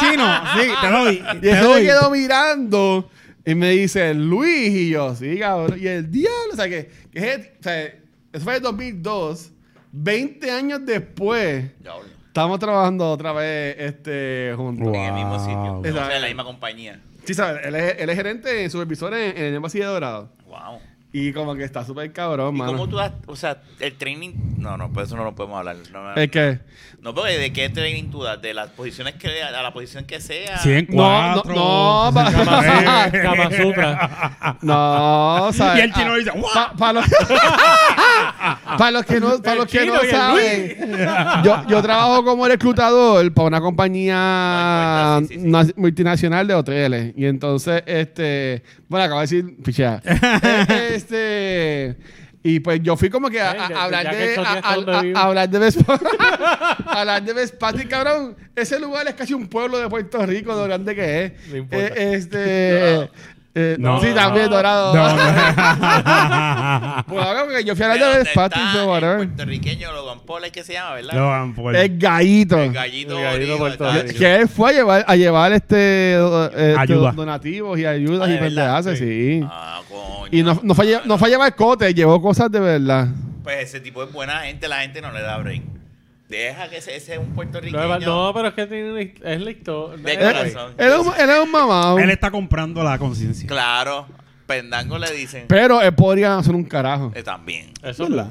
Chino, sí, te doy. Y él se doy. quedó mirando y me dice, Luis, y yo, sí, cabrón. Y el diablo, o sea, que, que es- o sea, eso fue en 2002. 20 años después, Ya, estamos trabajando otra vez este, juntos. Wow. En el mismo sitio. O sea, en la misma compañía. Sí, ¿sabes? Él es, él es gerente, supervisor en, en el Embassy de Dorado. Wow. Y como que está súper cabrón, ¿Y mano. cómo tú das, o sea, el training? No, no, pues eso no lo podemos hablar. No, no, Es que... no, porque ¿de qué training tú das? De las posiciones que, a la posición que sea. Sí, en No, no, no, Kama. No, o sea, Y el chino ah, dice, "Wow". pa- pa los, para los que no, para El los que no el saben, yo, yo trabajo como reclutador para una compañía No importa, sí, sí, sí. na- multinacional de hoteles. Y entonces, este, bueno, acabo de decir, pichea. Este, y pues yo fui como que a, a- a hablar de, a, hablar de Best hablar de Best cabrón. Ese lugar es casi un pueblo de Puerto Rico, de lo grande que es. No importa. Eh, este, eh, No. sí, también dorado. No, no. Pues ahora porque yo fui a hablar de ¿dónde Best Patty, el whatever. puertorriqueño Logan Paul, es que se llama, ¿verdad? Lo van por- Es gallito. El gallito, El gallito puertorriqueño. Que él fue a llevar, a llevar este, eh, Ayuda. estos donativos y ayudas Ah, y pendejadas, sí. Ah, coño. Y no, no, fue no fue a llevar cote, llevó cosas de verdad. Pues ese tipo es buena gente, la gente no le da break. Deja que ese, ese es un No, puertorriqueño. no, pero es que tiene, es la historia. De corazón. Él es un, él es un mamado. Él está comprando la conciencia. Claro, pendango le dicen. Pero él podría hacer un carajo. Eh, también. Eso ¿Verdad?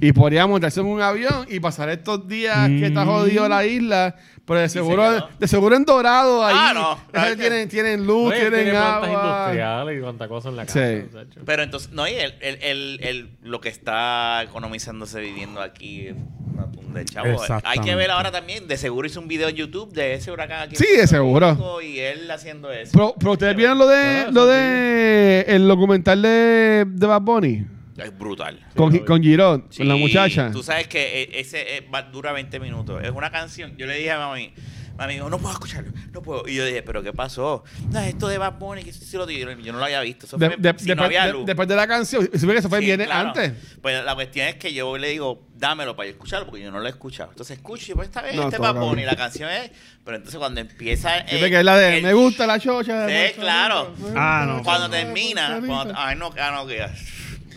Y podría montarse en un avión y pasar estos días que está Mm. jodido la isla. Pero de se seguro, quedó. de seguro en dorado ahí. Ah, no. Tienen, tienen luz, Oye, tienen tiene plantas agua. industriales y cuánta cosa en la casa. Sí. muchacho. Pero entonces, no, y el, el, el, el- lo que está economizándose viviendo aquí es una tunda de chavo. Hay que ver ahora también, de seguro hizo un video en YouTube de ese huracán aquí. en Sí, de Puerto seguro. Rico Y él haciendo eso. Pero, pero ustedes vieron lo de, lo de el documental de, de Bad Bunny es brutal. con, vi. con Girón, con la Sí, muchacha. Tú sabes que eh, ese eh, va- dura 20 minutos. Es una canción. Yo le dije a mami, mami, no puedo escucharlo, no puedo. Y yo dije, ¿pero qué pasó? No, esto de Bad Bunny, que sí lo digo. Yo no lo había visto. Eso De- fue, de- si después, no había de- luz. después de la canción, se ve que eso fue Sí, bien claro. antes. Pues la cuestión es que yo le digo, dámelo para yo escucharlo, porque yo no lo he escuchado. Entonces escucho y pues está bien, No, este todo Bad Bunny, la canción es. Pero entonces cuando empieza. eh, Fíjate que es la de el- Me gusta la chocha. de Sí, claro. Ah, no. Cuando termina. Cuando, ay, no, ah, no, que.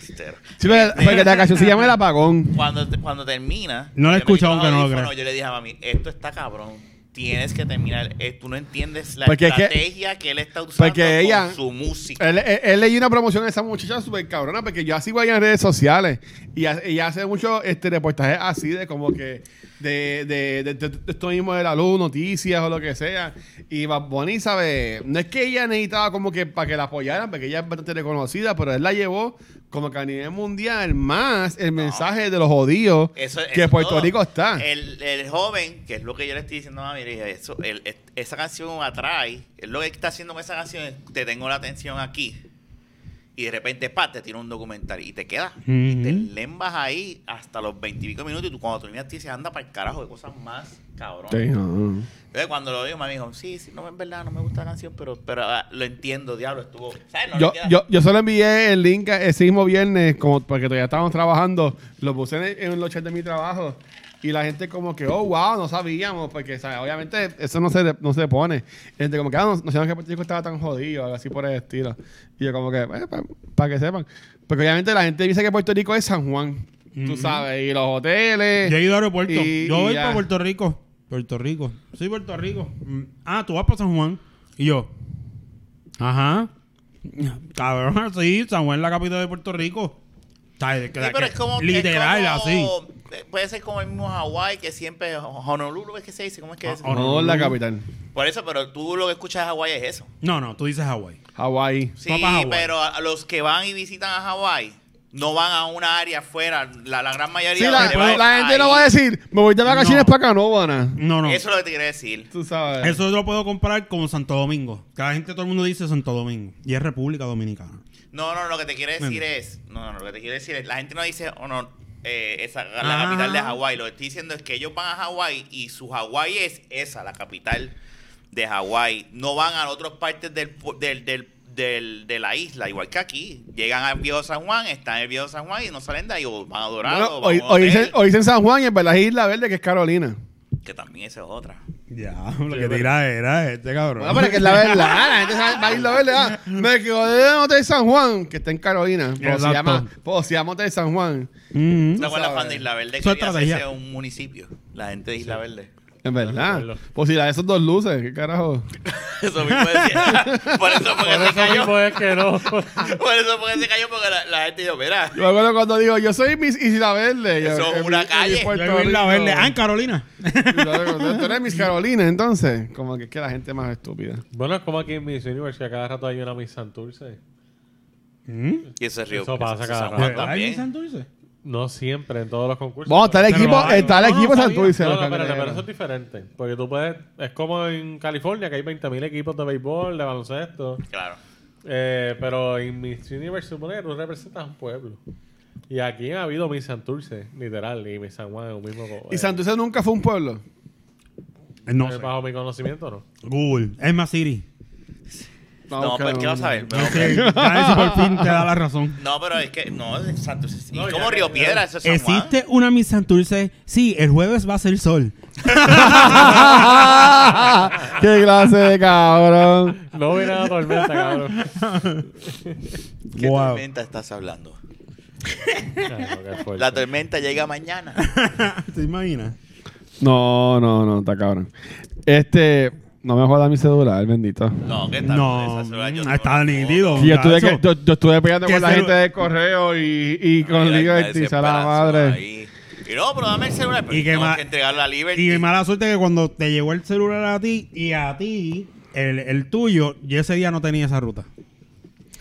Estero. Sí, porque, porque la canción se llama El Apagón. cuando, te- cuando termina. No la he escuchado, aunque no lo creas. Yo le dije a mami, esto está cabrón. tienes que terminar. eh, tú no entiendes la Porque es que- estrategia que, él está usando porque ella- con su música. Él, él, él leí una promoción de esa muchacha súper cabrona porque yo sigo ahí en redes sociales y ella hace muchos este, reportajes así de como que de, de, de- de- esto mismo de la luz, noticias o lo que sea. Y Bad Bunny, ¿sabe? No es que ella necesitaba como que para que la apoyaran, porque ella es bastante reconocida, pero él la llevó como que a nivel mundial más el mensaje de los jodidos Eso- que eso Puerto todo. Rico está. El, el joven, que es lo que yo le estoy diciendo a mi hija, eso, el- es- esa canción atrae. Es lo que está haciendo con esa canción te tengo la atención aquí. Y de repente, pa, te tira un documental y te queda. Y te lembas ahí hasta los veintipico minutos y tú cuando terminas te dices, anda para el carajo de cosas más cabrón. Sí, no, no. Entonces cuando lo digo me dijo, sí, sí, no, en verdad no me gusta la canción, pero, pero ah, lo entiendo, diablo, estuvo... ¿Sabes? No yo, le queda- yo, yo solo envié el link ese mismo viernes, como porque todavía estábamos trabajando, lo puse en, en los chats de mi trabajo. Y la gente como que, oh, wow, no sabíamos, porque ¿sabes? obviamente eso no se, no se pone. Y gente como que, ah, no, no sabíamos que Puerto Rico estaba tan jodido, algo así por el estilo. Y yo como que, para que sepan. Porque obviamente la gente dice que Puerto Rico es San Juan, tú Ujú. sabes, y los hoteles. Yo he ido a aeropuerto. y- yo voy para Puerto Rico. Puerto Rico. Sí, Puerto Rico. Mm. Ah, tú vas para San Juan. Y yo. Ajá. Cabrón, sí, San Juan es la capital de Puerto Rico. Pero que- es como literal, es como- así. eh, Puede ser como el mismo Hawái, que siempre Honolulu es que se dice, ¿cómo es que es? Ah, No, la capital. Por eso, pero tú lo que escuchas de Hawái es eso. No, no, tú dices Hawái. Hawái. Sí, Hawái. pero a los que van y visitan a Hawái no van a una área afuera. La, la gran mayoría Sí, la, la es gente no ahí. va a decir, me voy de vacaciones No. para acá, no van a. No, no. Eso es lo que te quiero decir. Tú sabes. Eso lo puedo comparar con Santo Domingo. Que la gente, todo el mundo dice Santo Domingo. Y es República Dominicana. No, no, lo que te quiero decir es. No, no, lo que te quiero decir es. La gente no dice, oh, no, eh, esa, la Ajá. capital de Hawái. Lo que estoy diciendo es que ellos van a Hawái y su Hawái es esa, la capital de Hawái. No van a otras partes del, del, del, del- de la isla, igual que aquí. Llegan al viejo San Juan, están en el viejo San Juan y no salen de ahí. O van a Dorado, Bueno, o van a dicen, dicen San Juan y en verdad es Isla Verde, que es Carolina. Que también esa es otra. Ya, lo que tira era este cabrón. Bueno, pero que es la verdad. La gente sabe- va a Isla Verde. Ah, me quedo de Hotel San Juan, que está en Carolina. Pues se Exacto. llama, pues se llama Hotel San Juan. Ujú. ¿Te acuerdas sabes. cuando Isla Verde quería hacerse un municipio? La gente de Isla Verde. En verdad. recuerdo. Pues si la de esos dos luces, ¿qué carajo? Eso mismo decía. Por eso fue Por que se eso cayó. mismo es que no. Por eso fue que se cayó porque la, la gente dijo, mira. Yo me acuerdo cuando digo, yo soy Miss Isla Verde. Yo, Eso es una mi- calle. mi Puerto Yo vivo en la Rico. verde. Ah, en Carolina. Tú eres Miss Carolina, entonces. Como que es que la gente es más estúpida. bueno, es como aquí en Miss Universe, que a cada rato hay una Miss Santurce. ¿Mm? Y ese río. Eso pasa cada rato. ¿Hay también. Santurce? No siempre, en todos los concursos. Vamos, está el Pero equipo, lo hay. está el No, no equipo. Santurce. No, no, espérate, cangrejeros. pero eso es diferente. Porque tú puedes. Es como en California, que hay 20.000 equipos de béisbol, de baloncesto. Claro. Eh, pero en Miss Universe supone que tú representas un pueblo. Y aquí ha habido Miss Santurce, literal, y Miss San Juan, un mismo. ¿Y eh, Santurce nunca fue un pueblo? Eh, No eh, sé. Bajo mi conocimiento, ¿no? Google. Es más City. No, pues, ¿qué vas a ver? No sé. A ver si por fin te da la razón. No, pero es que, no, es Santo. ¿Y No, como ya, Río ya. Piedra? Eso es San Juan. ¿Existe una Miss Santurce? Sí, el jueves va a ser sol. ¡Qué clase de cabrón! No viene la tormenta, cabrón. ¿Qué Wow. tormenta estás hablando? Ay, no, qué fuerte. La tormenta llega mañana. ¿Te imaginas? No, no, no, está cabrón. Este, no me jodas mi celular, bendito. No, ¿qué tal? No, Esa celular yo tengo está nítido. Sí, yo, estuve, Eso. que- yo, yo estuve peleando ¿Qué con la gente de correo y, y con Liberty, a la madre. ahí. Y no, pero dame el celular. Pero Y que tengo que entregarlo a Liberty. Y mala suerte que cuando te llegó el celular a ti y a ti, el, el tuyo, yo ese día no tenía esa ruta.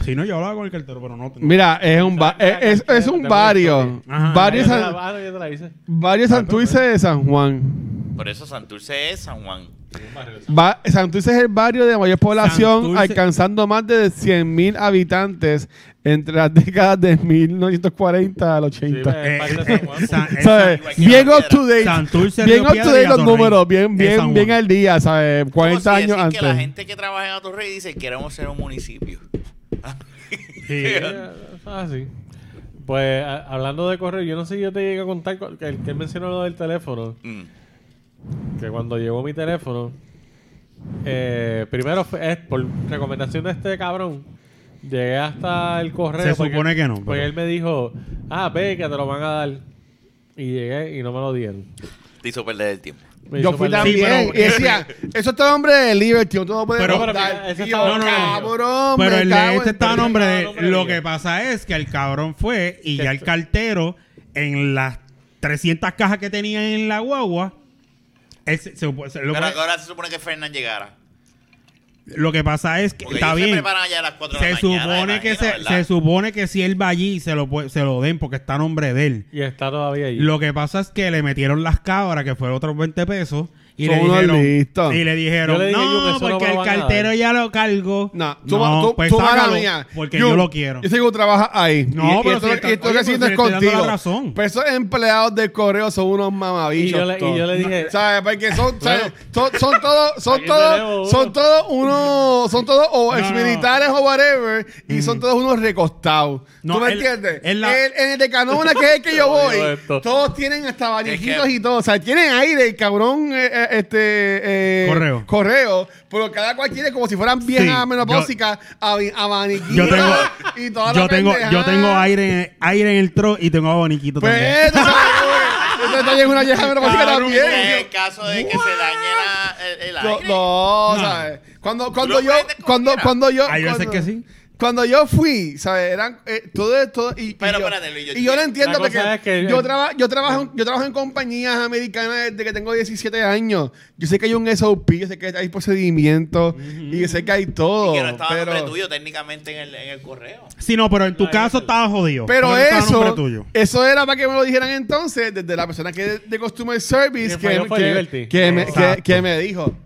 Si no, yo hablaba con el cartero, pero no tenía. Mira, es un, ba- es, es- es un barrio. Ajá. Varios, Yo te la- San- no, varios Santurce de San Juan. Por eso Santurce es San Juan. Va- Santurce es el barrio de mayor población, Santurce- alcanzando más de 100.000 habitantes entre las décadas de 1940 al Sí, 80. es Eh, eh, Bien up to date. Santurce, bien up to date los números. Bien, bien, bien al día, ¿sabes? Como 40 si años antes. que la gente que trabaja en Atorrey dice queremos ser un municipio. Sí. Ah, sí. Pues a- hablando de correo, yo no sé si yo te llegué a contar el que él mencionó lo del teléfono. Mm. Que cuando llegó mi teléfono, eh, primero fue, es por recomendación de este cabrón, llegué hasta el correo. Se porque- supone que no, Porque pero- él me dijo, ah, ve que te lo van a dar. Y llegué y no me lo dieron. Te hizo perder el tiempo. Me Yo fui. Sí, también. pero- y decía, eso está nombre de Liberty, no puedes Pero- pero mira, ese no, no, cabrón, Pero el de en- este está nombre de. Lo que pasa es que el cabrón fue y ya el cartero, en las 300 cajas que tenía en la guagua, él se- se- se- lo, Pero ahora se supone que Fernán llegara. lo que pasa es que Porque está bien. se preparan allá a las 4 de Se la mañana. supone que imagino, se, supone que si él va allí se lo puede- se lo den porque está a nombre de él. Y está todavía ahí. Lo que pasa es que le metieron las cabras, que fue otros 20 pesos, y le dijeron, y le dijeron, le no, porque el cartero dar". ya lo cargó. No, tú, no, tú, pues sácalo, mía. porque yo lo quiero. Yo sé que tú trabajas ahí. No, y, y pero esto, si y esto oye, que siento pero es si le estoy dando contigo. razón. Pero esos empleados del correo son unos mamabichos. Y yo le- y yo le dije- ¿Sabes? Porque son, ¿sabes? son, son todos, son todos, son todos unos, son todos o no, exmilitares o whatever, y son todos unos recostados. No, ¿Tú me entiendes? en el de Canona, que es el que yo voy, esto. todos tienen hasta que- y todo. O sea, tienen aire, el cabrón, eh, eh, este, eh, Correo. correo, pero cada cual tiene como si fueran viejas Sí, menopáusicas, abi- abaniquitos Yo tengo, y toda la yo tengo, yo tengo aire, en- aire en el tro y tengo abaniquito Pues, también. tú sabes, güey, esto también es una vieja menopáusica Cabrón, también. En el caso de que se dañe la- el, el No, aire. no, No. ¿sabes? Cuando, cuando lo yo, prendes como cuando, quieras. cuando yo, Hay veces cuando- que sí. Cuando yo fui, ¿sabes? Eran eh, todo esto y, y Pero yo, espérate, Luis, yo- y yo lo entiendo porque es que- yo, traba- yo trabajo en- yo trabajo en compañías americanas desde que tengo 17 años. Yo sé que hay un SOP, yo sé que hay procedimientos y yo sé que hay todo. Y que no estaba a nombre pero tuyo técnicamente en el, en el correo. Sí, no, pero en tu caso estaba jodido. pero no eso, tuyo. eso era para que me lo dijeran entonces desde la persona que de, de Customer Service ¿Quién que, que- Liberty? que me, que, me dijo.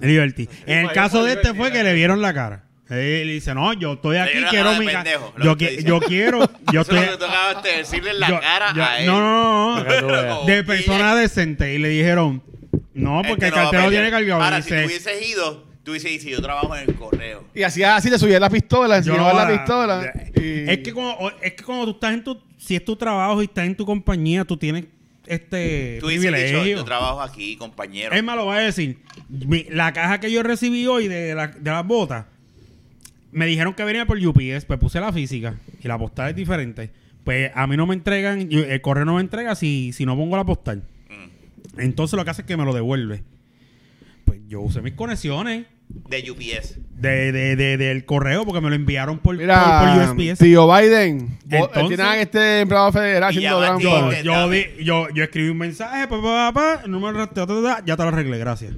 Liberty. En el caso de este fue que le vieron la cara. Él dice, no, yo estoy aquí, quiero mi pendejo, yo, qui- yo quiero, yo Eso estoy... es lo que tú acabas de decirle en la yo- cara yo- a él. no, no, no. De persona decente. Y le dijeron, no, porque Este el va a cartero tiene cargado. Ahora, Dice, si tú hubieses ido, tú hubieses dicho, yo trabajo en el correo. Y hacía así, le subía la pistola, no la la- pistola. y- Es que como, es que como tú estás en tu, si es tu trabajo y estás en tu compañía, tú tienes este Tú dicho, privilegio. yo trabajo aquí, compañero. Es más, lo voy a decir. Mi- la caja que yo recibí hoy de, la- de las botas, me dijeron que venía por UPS, pues puse la física y la postal es diferente. Pues a mí no me entregan, yo- el correo no me entrega si, si no pongo la postal. Mm. Entonces lo que hace es que me lo devuelve. Pues yo usé mis conexiones De UPS. de, de- de- del correo porque me lo enviaron por, Mira, por, por USPS. tío Biden, vos- Entonces- tiene a este empleado federal haciendo gran Yo, yo, yo, yo escribí un mensaje, pa, pa, pa, número ya te lo arreglé, gracias.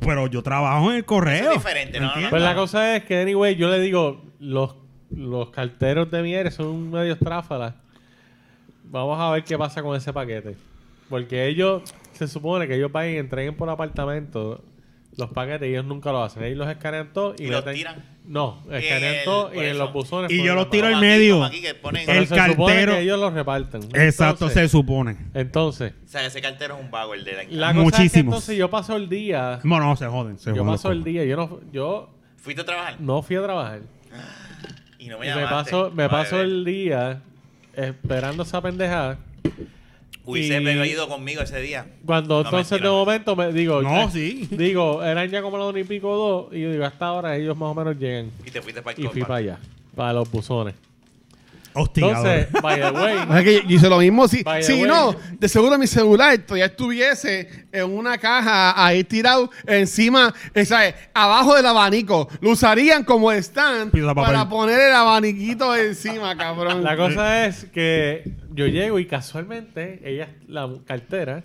Pero yo trabajo en el correo. Eso es diferente, no. Pues la cosa es que, anyway, yo le digo, los, los carteros de Mieres son medios tráfalas. Vamos a ver qué pasa con ese paquete. Porque ellos, se supone que ellos van y entreguen por apartamento los paquetes ellos nunca lo hacen. Ellos los escanean todos y, ¿Y los meten- tiran? No, escanean el- todo y por en eso. los buzones. Y yo los tiro al Como aquí, medio. como aquí que ponen- Pero el se supone cartero- que ellos los reparten. Exacto, Entonces- se supone. Entonces, O sea, ese cartero es un vago, el de la la cosa es que Muchísimos. entonces yo paso el día. Bueno, no, se joden. Se Yo joden paso los el día. Yo no, yo ¿Fuiste a trabajar? no fui a trabajar. Y no me Y me llamaste. paso, me paso el día esperando esa pendejada. Hubiese y- ido conmigo ese día. Cuando No, entonces mentira, de momento me digo, No, eh, sí. digo, eran ya como las una y pico dos, y yo digo, hasta ahora ellos más o menos llegan. Y te fuiste para el Y fui para allá, para los buzones. Hostigadores. Entonces, by the way, O sea que yo hice lo mismo. Si, si no, de seguro mi celular todavía estuviese en una caja ahí tirado encima, ¿sabes? abajo del abanico. Lo usarían como stand para poner el abaniquito encima, cabrón. la cosa es que yo llego y casualmente, ella, la cartera,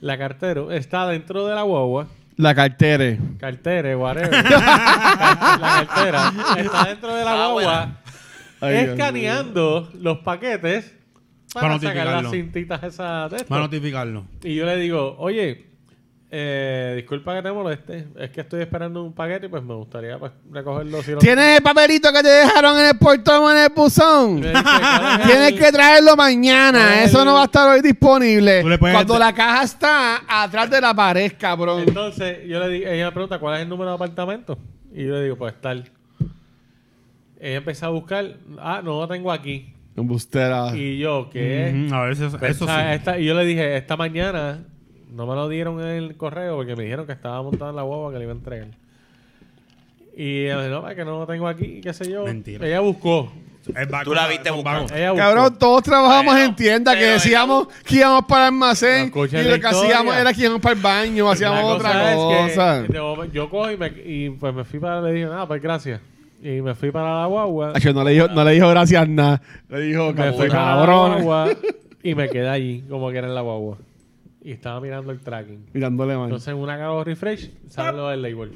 la cartero, está dentro de la guagua. La cartera. Cartere, whatever. la cartera está dentro de la Ah, guagua. Ay, Dios escaneando los paquetes para, Para sacar notificarlo. las cintitas esas de esto. Para notificarlo. Y yo le digo, oye, eh, disculpa que te moleste, es que estoy esperando un paquete y pues me gustaría pues, recogerlo. Si no... ¿Tienes el papelito que te dejaron en el portón o en el buzón? Me dice, ¿cuál es Tienes el- que traerlo mañana. el- Eso no va a estar hoy disponible. Tú le puedes- Cuando la caja está atrás de la pared, cabrón. Entonces, yo le digo, ella me pregunta, ¿cuál es el número de apartamento? Y yo le digo, pues tal. Ella empezó a buscar, ah, no lo tengo aquí. Embustera. Y yo, ¿qué? Ujú, A veces Pues, eso sí. esta- y yo le dije, esta mañana no me lo dieron en el correo porque me dijeron que estaba montado en la guagua que le iba a entregar. Y ella me dijo, no, es que no lo tengo aquí, qué sé yo. Mentira. Ella buscó. Tú la viste buscando. Ella buscó. Cabrón, todos trabajamos en tienda que pero decíamos que íbamos para el almacén y escuchen lo que hacíamos era que íbamos para el baño, hacíamos La otra cosa es que, cosa. de momento, yo cojo y, me, y pues me fui para... Le dije, nada, pues gracias. Y me fui para la guagua. Acho, no le dijo, no le dijo gracias nada. Le dijo, me fui cabrón. para la cabrón. guagua y me quedé allí, como que era en la guagua. Y estaba mirando el tracking. Mirándole mal. Entonces en una cago refresh sale lo del label.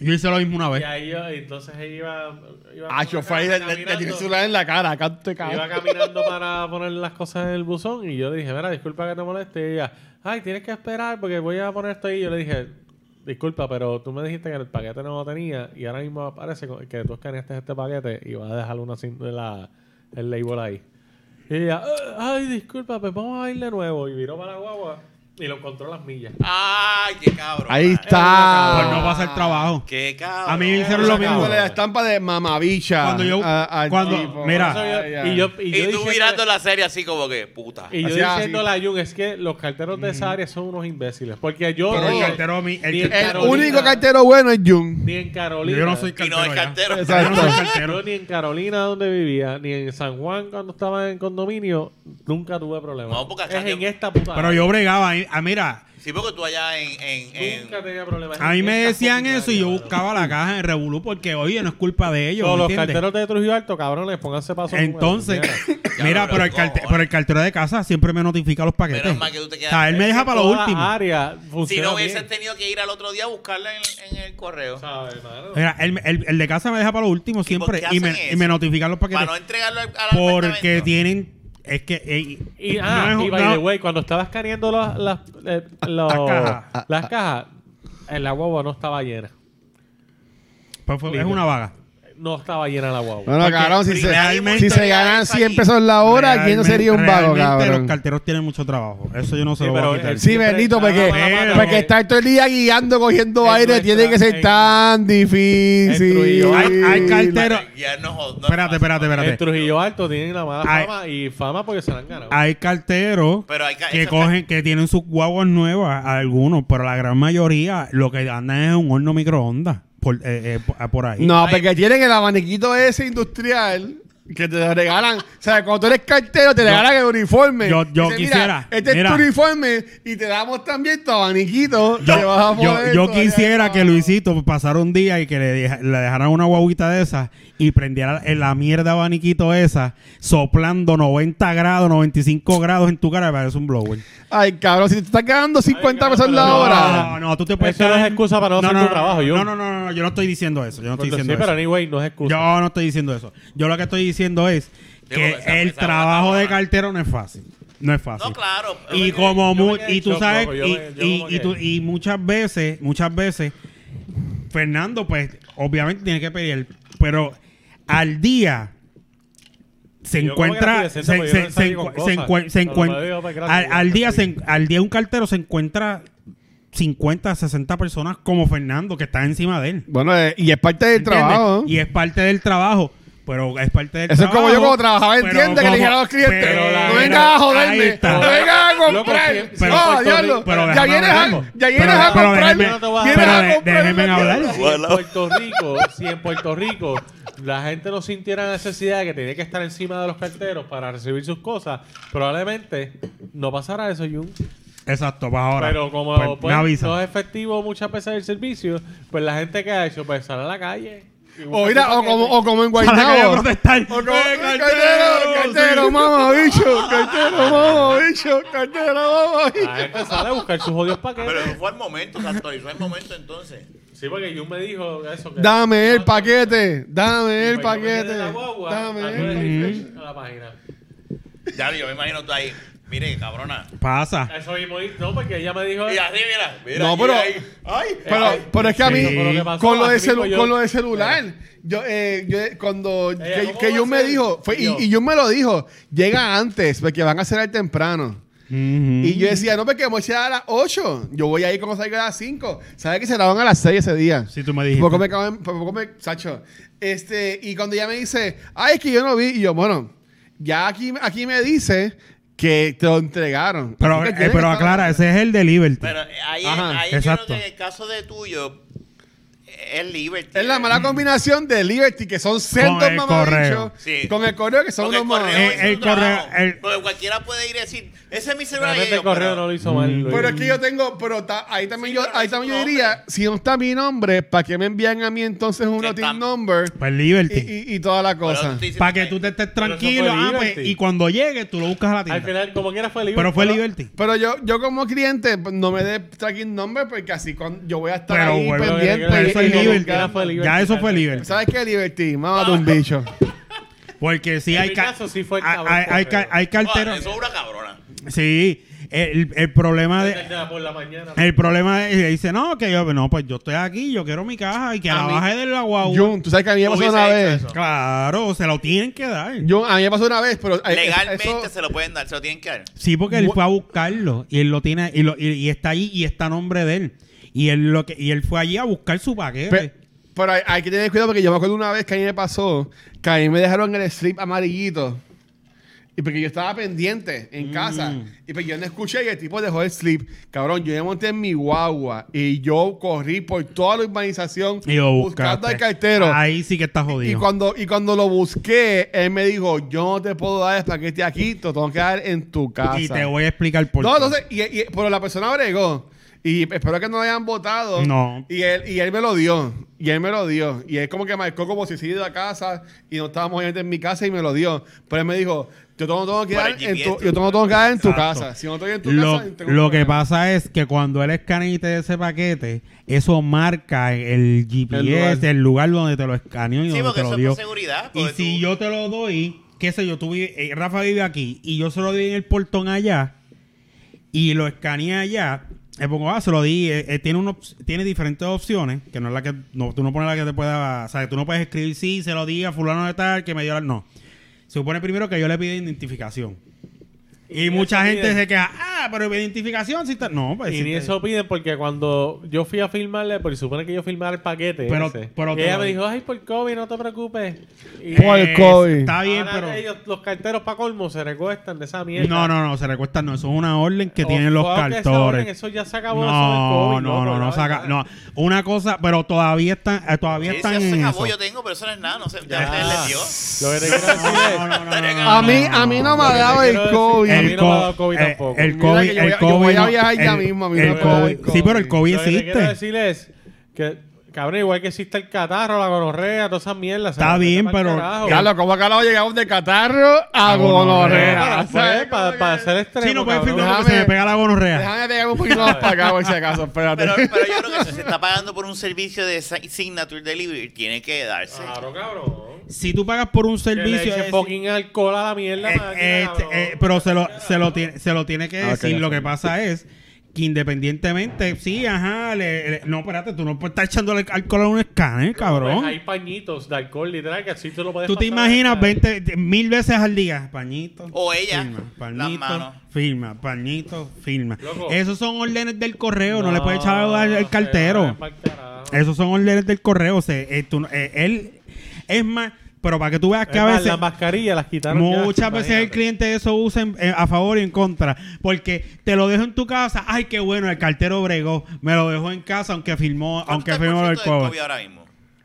Yo hice lo mismo una Y vez. ahí yo, entonces ella iba... iba Acho, fue ahí, le, le- le caminando. celular en la cara. Acá te Iba cabrón. caminando para poner las cosas en el buzón y yo dije, mira, disculpa que te moleste. Y ella, ay, tienes que esperar porque voy a poner esto ahí. Y yo le dije, disculpa, pero tú me dijiste que el paquete no lo tenía y ahora mismo aparece con- que tú escaneaste este paquete y vas a dejar una cin- la, el label ahí. Y ella, "Ah, ay, disculpa, pues vamos a ir de nuevo. Y viró para la guagua y lo encontró las millas. Ay, qué cabrón. Ahí Pues está. no pasa el trabajo. Qué cabrón. A mí me hicieron lo mismo. La estampa de mamabicha. Cuando yo- a- cuando- tipo. mira. Eso yo- y yo, y Y, yo tú mirando la serie así como que, puta. Y yo Hacía diciéndole así. a Jun, es que los carteros de esa área son unos imbéciles. Porque yo Pero el cartero a mí- el ni en que- El Carolina- único cartero bueno es Jun. Ni en Carolina. Yo no soy y cartero. no es cartero. Exacto. Yo no soy cartero. Yo ni en Carolina donde vivía, ni en San Juan cuando estaba en condominio, nunca tuve problemas. No, porque es en esta puta. Pero yo bregaba. ahí- Ah, mira, Sí, porque tú allá en... en, en- nunca tenía problemas. a mí me decían eso y yo buscaba la caja en Revolú porque, oye, no es culpa de ellos. Todos ¿me los entiendes? carteros de Trujillo Alto, cabrones, pónganse paso. Entonces, Ya mira, pero el, carte- pero el cartero de casa siempre me notifica los paquetes. Menos mal que tú te o quedas- sea, él me deja para lo último. área si no hubieses bien. tenido que ir al otro día a buscarla en, en el correo. Mira, el, el- el de casa me deja para lo último siempre y me, y me notifican los paquetes. Para no entregarlo al, al porque tienen. Es que. Y, ah, no es- y by no- the way, cuando estaba escaneando las, las, eh, los- Las cajas. las cajas, la guagua no estaba llena. pues fue- es una vaga. No estaba llena la guagua. Bueno, Porque cabrón, si se, realmente- si se ganan 100 pesos la hora, ¿quién no sería un vago, realmente cabrón? Los carteros tienen mucho trabajo. Eso yo no se Sí, lo voy pero a quitar. el- Sí, bendito, porque, mala porque que- estar todo el día guiando, cogiendo En aire, nuestra- tiene que ser tan difícil. Trujillo Hay, hay carteros. Espérate, espérate, espérate. Trujillo Alto tienen la mala fama y fama porque se la han ganado. Hay carteros Pero hay que cogen, que tienen sus guaguas nuevas, algunos, pero la gran mayoría lo que andan es un horno microondas por, eh, eh, por- ahí. No, porque tienen el abaniquito ese industrial que te regalan. O sea, cuando tú eres cartero, te regalan el uniforme. yo- yo Dicen, "Mira, quisiera, este mira. es tu uniforme y te damos también tu abaniquito. que vas a Yo, yo, yo quisiera abajo". que Luisito pasara un día y que le, deja- le dejaran una guaguita de esas y prendiera en la mierda abaniquito esa, soplando 90 grados, 95 grados en tu cara, parece un blower. Ay, cabrón, si te estás ganando 50 Ay, pesos la pero hora. No, no, tú te puedes Eso no es excusa para no hacer tu trabajo, yo. No, no, no, no, yo no estoy diciendo eso. Yo no estoy diciendo sí, pero eso. anyway, no es excusa. Yo no estoy diciendo eso. Yo lo que estoy diciendo es que esa- el esa trabajo de cartero no es fácil. No es fácil. No, claro. Y como yo me mu- quedé y en tú shock, sabes loco, yo y, me- yo y- como y tú- que- y muchas veces muchas veces Fernando pues obviamente tiene que pedir pero al día se Yo como que encuentra se, decente, porque se- yo no se salí con encu- se cosas. encue- se Cuando encuent- me digo, pues, gracias, al, día se, al día un cartero se encuentra 50, 60 personas como Fernando que están encima de él. Bueno, eh, y es parte del ¿Entiendes? trabajo. Y es parte del trabajo. Pero es parte del Eso es como yo cuando trabajaba en tienda que le como- dijera a los clientes, pero la- no vengas a joderme, no vengas a Loco, comprar. si- pero- diablo, Rico- pero ya vienes a, ya vienes Pero- a pero comprar. déjeme- Yo no te voy a- vienes pero a de- comprar déjeme en la hablar. Si en Puerto Rico, si en Puerto Rico la gente no sintiera la necesidad de que tenía que estar encima de los carteros para recibir sus cosas, probablemente no pasara eso, Jun. Exacto, pues ahora. Pero como pues, pues, me avisa. no es efectivo muchas veces el servicio, pues la gente que ha hecho, pues sale a la calle. O mira, o como, paquete. o como en Guaynabo. O como, ¡Eh, cartero, cartero! cartero, mamá, bicho, cartero, mamá, bicho, cartero, mamá, bicho. gente sale a buscar sus odios paquetes. Pero fue el momento, Santo. Eso fue el momento entonces. Sí, porque Jun me dijo eso. que- Dame el paquete, dame pues, el quedé paquete, en la guagua, dame el página. Ya, yo me imagino tú ahí. Mire, cabrona. Pasa. Eso mismo, no, porque ella me dijo. Y así, mira. mira No, pero- ahí. Ay, Pero, ay. pero es que a mí, Eso fue lo que pasó, con, lo de así mismo celu- yo- con lo de celular, yo, eh, yo, cuando Ella, que, ¿cómo que va yo me dijo, fue, y, Yo. y yo me lo dijo, llega antes, porque van a cerrar temprano. Y yo decía, no, porque vamos a llegar a las 8. Yo voy a ir como salga a las 5. ¿Sabes que cerraban a las 6 ese día? Sí, tú me dijiste. Por poco me cago en- por poco me, Sacho. Este, y cuando ella me dice, ay, es que yo no vi, y yo, bueno, ya aquí, aquí me dice que te lo entregaron. Pero, eh, pero aclara, ese es el de Liberty. Pero eh, ahí, Ajá, ahí yo exacto. creo que en el caso de tuyo, Es Liberty. Es la mala combinación de Liberty, que son centros el mamabichos. Sí. con el correo, que son Porque unos el el correo- el- Porque cualquiera puede ir y decir, ese es mi celular. El yo, correo pero- no lo hizo mal. Mm. Luis. Pero es que yo tengo, pero ta- ahí también Sí, yo, pero ahí también yo diría, nombre. si no está mi nombre, ¿para qué me envían a mí entonces un routing está- number Pues y, Liberty. y- y toda la pero cosa? Para que tú te estés Pero tranquilo. ah, pues, Liberty. y cuando llegue, tú lo buscas a la Al tienda. final, como quiera fue libre. Pero fue Liberty. Pero yo, yo como cliente pues, no me dé tracking number porque así con, yo voy a estar Pero, ahí bueno, pendiente. pero eso es Liberty. Ya fue Liberty. Ya eso fue Liberty. ¿Sabes qué, Liberty? Mámate un bicho. Porque sí En hay, ca- sí fue el hay, cabrón hay, hay correo. ca- hay Ah, carteros. eso es una cabrona. Sí, el, el problema de. Desde por la mañana. El problema es, dice, no, que yo, no, pues yo estoy aquí, yo quiero mi caja y que A la mí- baje de la guagua. Jun, tú sabes que a mí me pasó una vez. eso. Claro, se lo tienen que dar. Jun, a mí me pasó una vez, pero. eh, Legalmente eso- se lo pueden dar, se lo tienen que dar. Sí, porque él fue a buscarlo y él lo tiene y, lo- y- y está allí y está a nombre de él. Y él lo que y él fue allí a buscar su paquete. Pe- pero hay, hay que tener cuidado porque yo me acuerdo una vez que a mí me pasó que a mí me dejaron el strip amarillito. Y porque yo estaba pendiente en casa. Y pues yo no escuché y el tipo dejó el slip. Cabrón, yo me monté en mi guagua y yo corrí por toda la urbanización y lo buscando al cartero. Ahí sí que está Y jodido. cuando, y cuando lo busqué, él me dijo, yo no te puedo dar el paquete aquí, te lo tengo que dar en tu casa. Y te voy a explicar por No, qué. entonces, y, y- pero la persona bregó. Y espero que no lo hayan votado. No. Y él, y él me lo dio. Y él me lo dio. Y él como que marcó como si se iba a casa y no estábamos en mi casa y me lo dio. Pero él me dijo, yo te lo tengo que dar en tu, yo tengo que dar en tu casa. Si no estoy en tu lo, casa, tengo lo que problema. pasa es que cuando él escanea y te da ese paquete, eso marca el GPS, El el lugar. donde te lo escaneó y Sí, donde porque te eso lo es dio. por seguridad. Y si yo te lo doy, qué sé yo, tú eh, Rafa vive aquí y yo se lo di en el portón allá y lo escaneé allá, le pongo, ah, se lo di, eh, eh, tiene, uno, tiene diferentes opciones, que no es la que, no, tú no pones la que te pueda, o sea, tú no puedes escribir, sí, se lo di a fulano de tal, que me dio la, no. Se supone primero que yo le pido identificación. Y, Y mucha gente se queda, ah, pero identificación sí está. No, pues Y ni eso piden porque cuando yo fui a filmarle, porque supone que yo filmara el paquete. Pero- ese, pero y ella me dijo, ay, por COVID, no te preocupes. Y Por el Eh, COVID. Está bien, ahora pero. ellos, los carteros para colmo se recuestan de esa mierda. No, no, no, se recuesta, no. Eso es una orden que O- tienen los orden, cartores. Eso ya se acabó. eso del No, COVID, no, no, no, la saca, verdad. no. Una cosa, pero todavía están, eh, todavía Sí, están en se eso. acabó, yo tengo, pero eso no es nada. No sé, ya, Ya. él les dio. Lo que te quiero decir es... No, no, no, no, no, A mí, no, no me ha dado el COVID. A mí El, no me ha co- dado COVID eh, tampoco. el Mira COVID, que yo voy a- el yo voy COVID a no- viajar ya el- mismo, a mí el COVID- Sí, pero el COVID Lo que te quiero existe. decir es que, cabrón, igual que existe el catarro, la gonorrea, todas esas mierdas. Está bien, pero- carajo. Carlos, ¿cómo acá llegamos de catarro a A gonorrea? Para, ¿Sabes? para, para hacer extremo, Sí, no puedes cabrón. firmar porque se me pega la gonorrea. Déjame pegar un poquito más para acá, por si acaso, espérate. Pero, pero yo creo que si se está pagando por un servicio de si- Signature Delivery, tiene que darse. Claro, cabrón. Si tú pagas por un Que le servicio. eche es- fucking alcohol a la mierda. Eh, máquina, eh, eh, pero se lo, se, lo tiene, se lo tiene que Ah, decir. ya lo que pasa es que independientemente, sí, ajá, le- le- no, espérate, tú no puedes estar echándole alcohol a un escáner, cabrón. Pues hay pañitos de alcohol, literal, que así tú lo puedes Tú te pasar imaginas 20, mil veces al día, pañito. O ella, Firma, las pañito, manos. firma, pañito, firma. Loco. Esos son órdenes del correo, no, le puedes echar al, al se cartero. va pa'l carajo. Esos son órdenes del correo. O sea, eh, tú no- eh, él es más, pero para que tú veas que Es a veces las mascarillas las quitaron ya, muchas veces el cliente eso usa en- eh, a favor y en contra. Porque te lo dejo en tu casa. Ay, qué bueno, el cartero bregó. Me lo dejó en casa aunque firmó, aunque ¿Cuánto está firmó el COVID. COVID ahora mismo?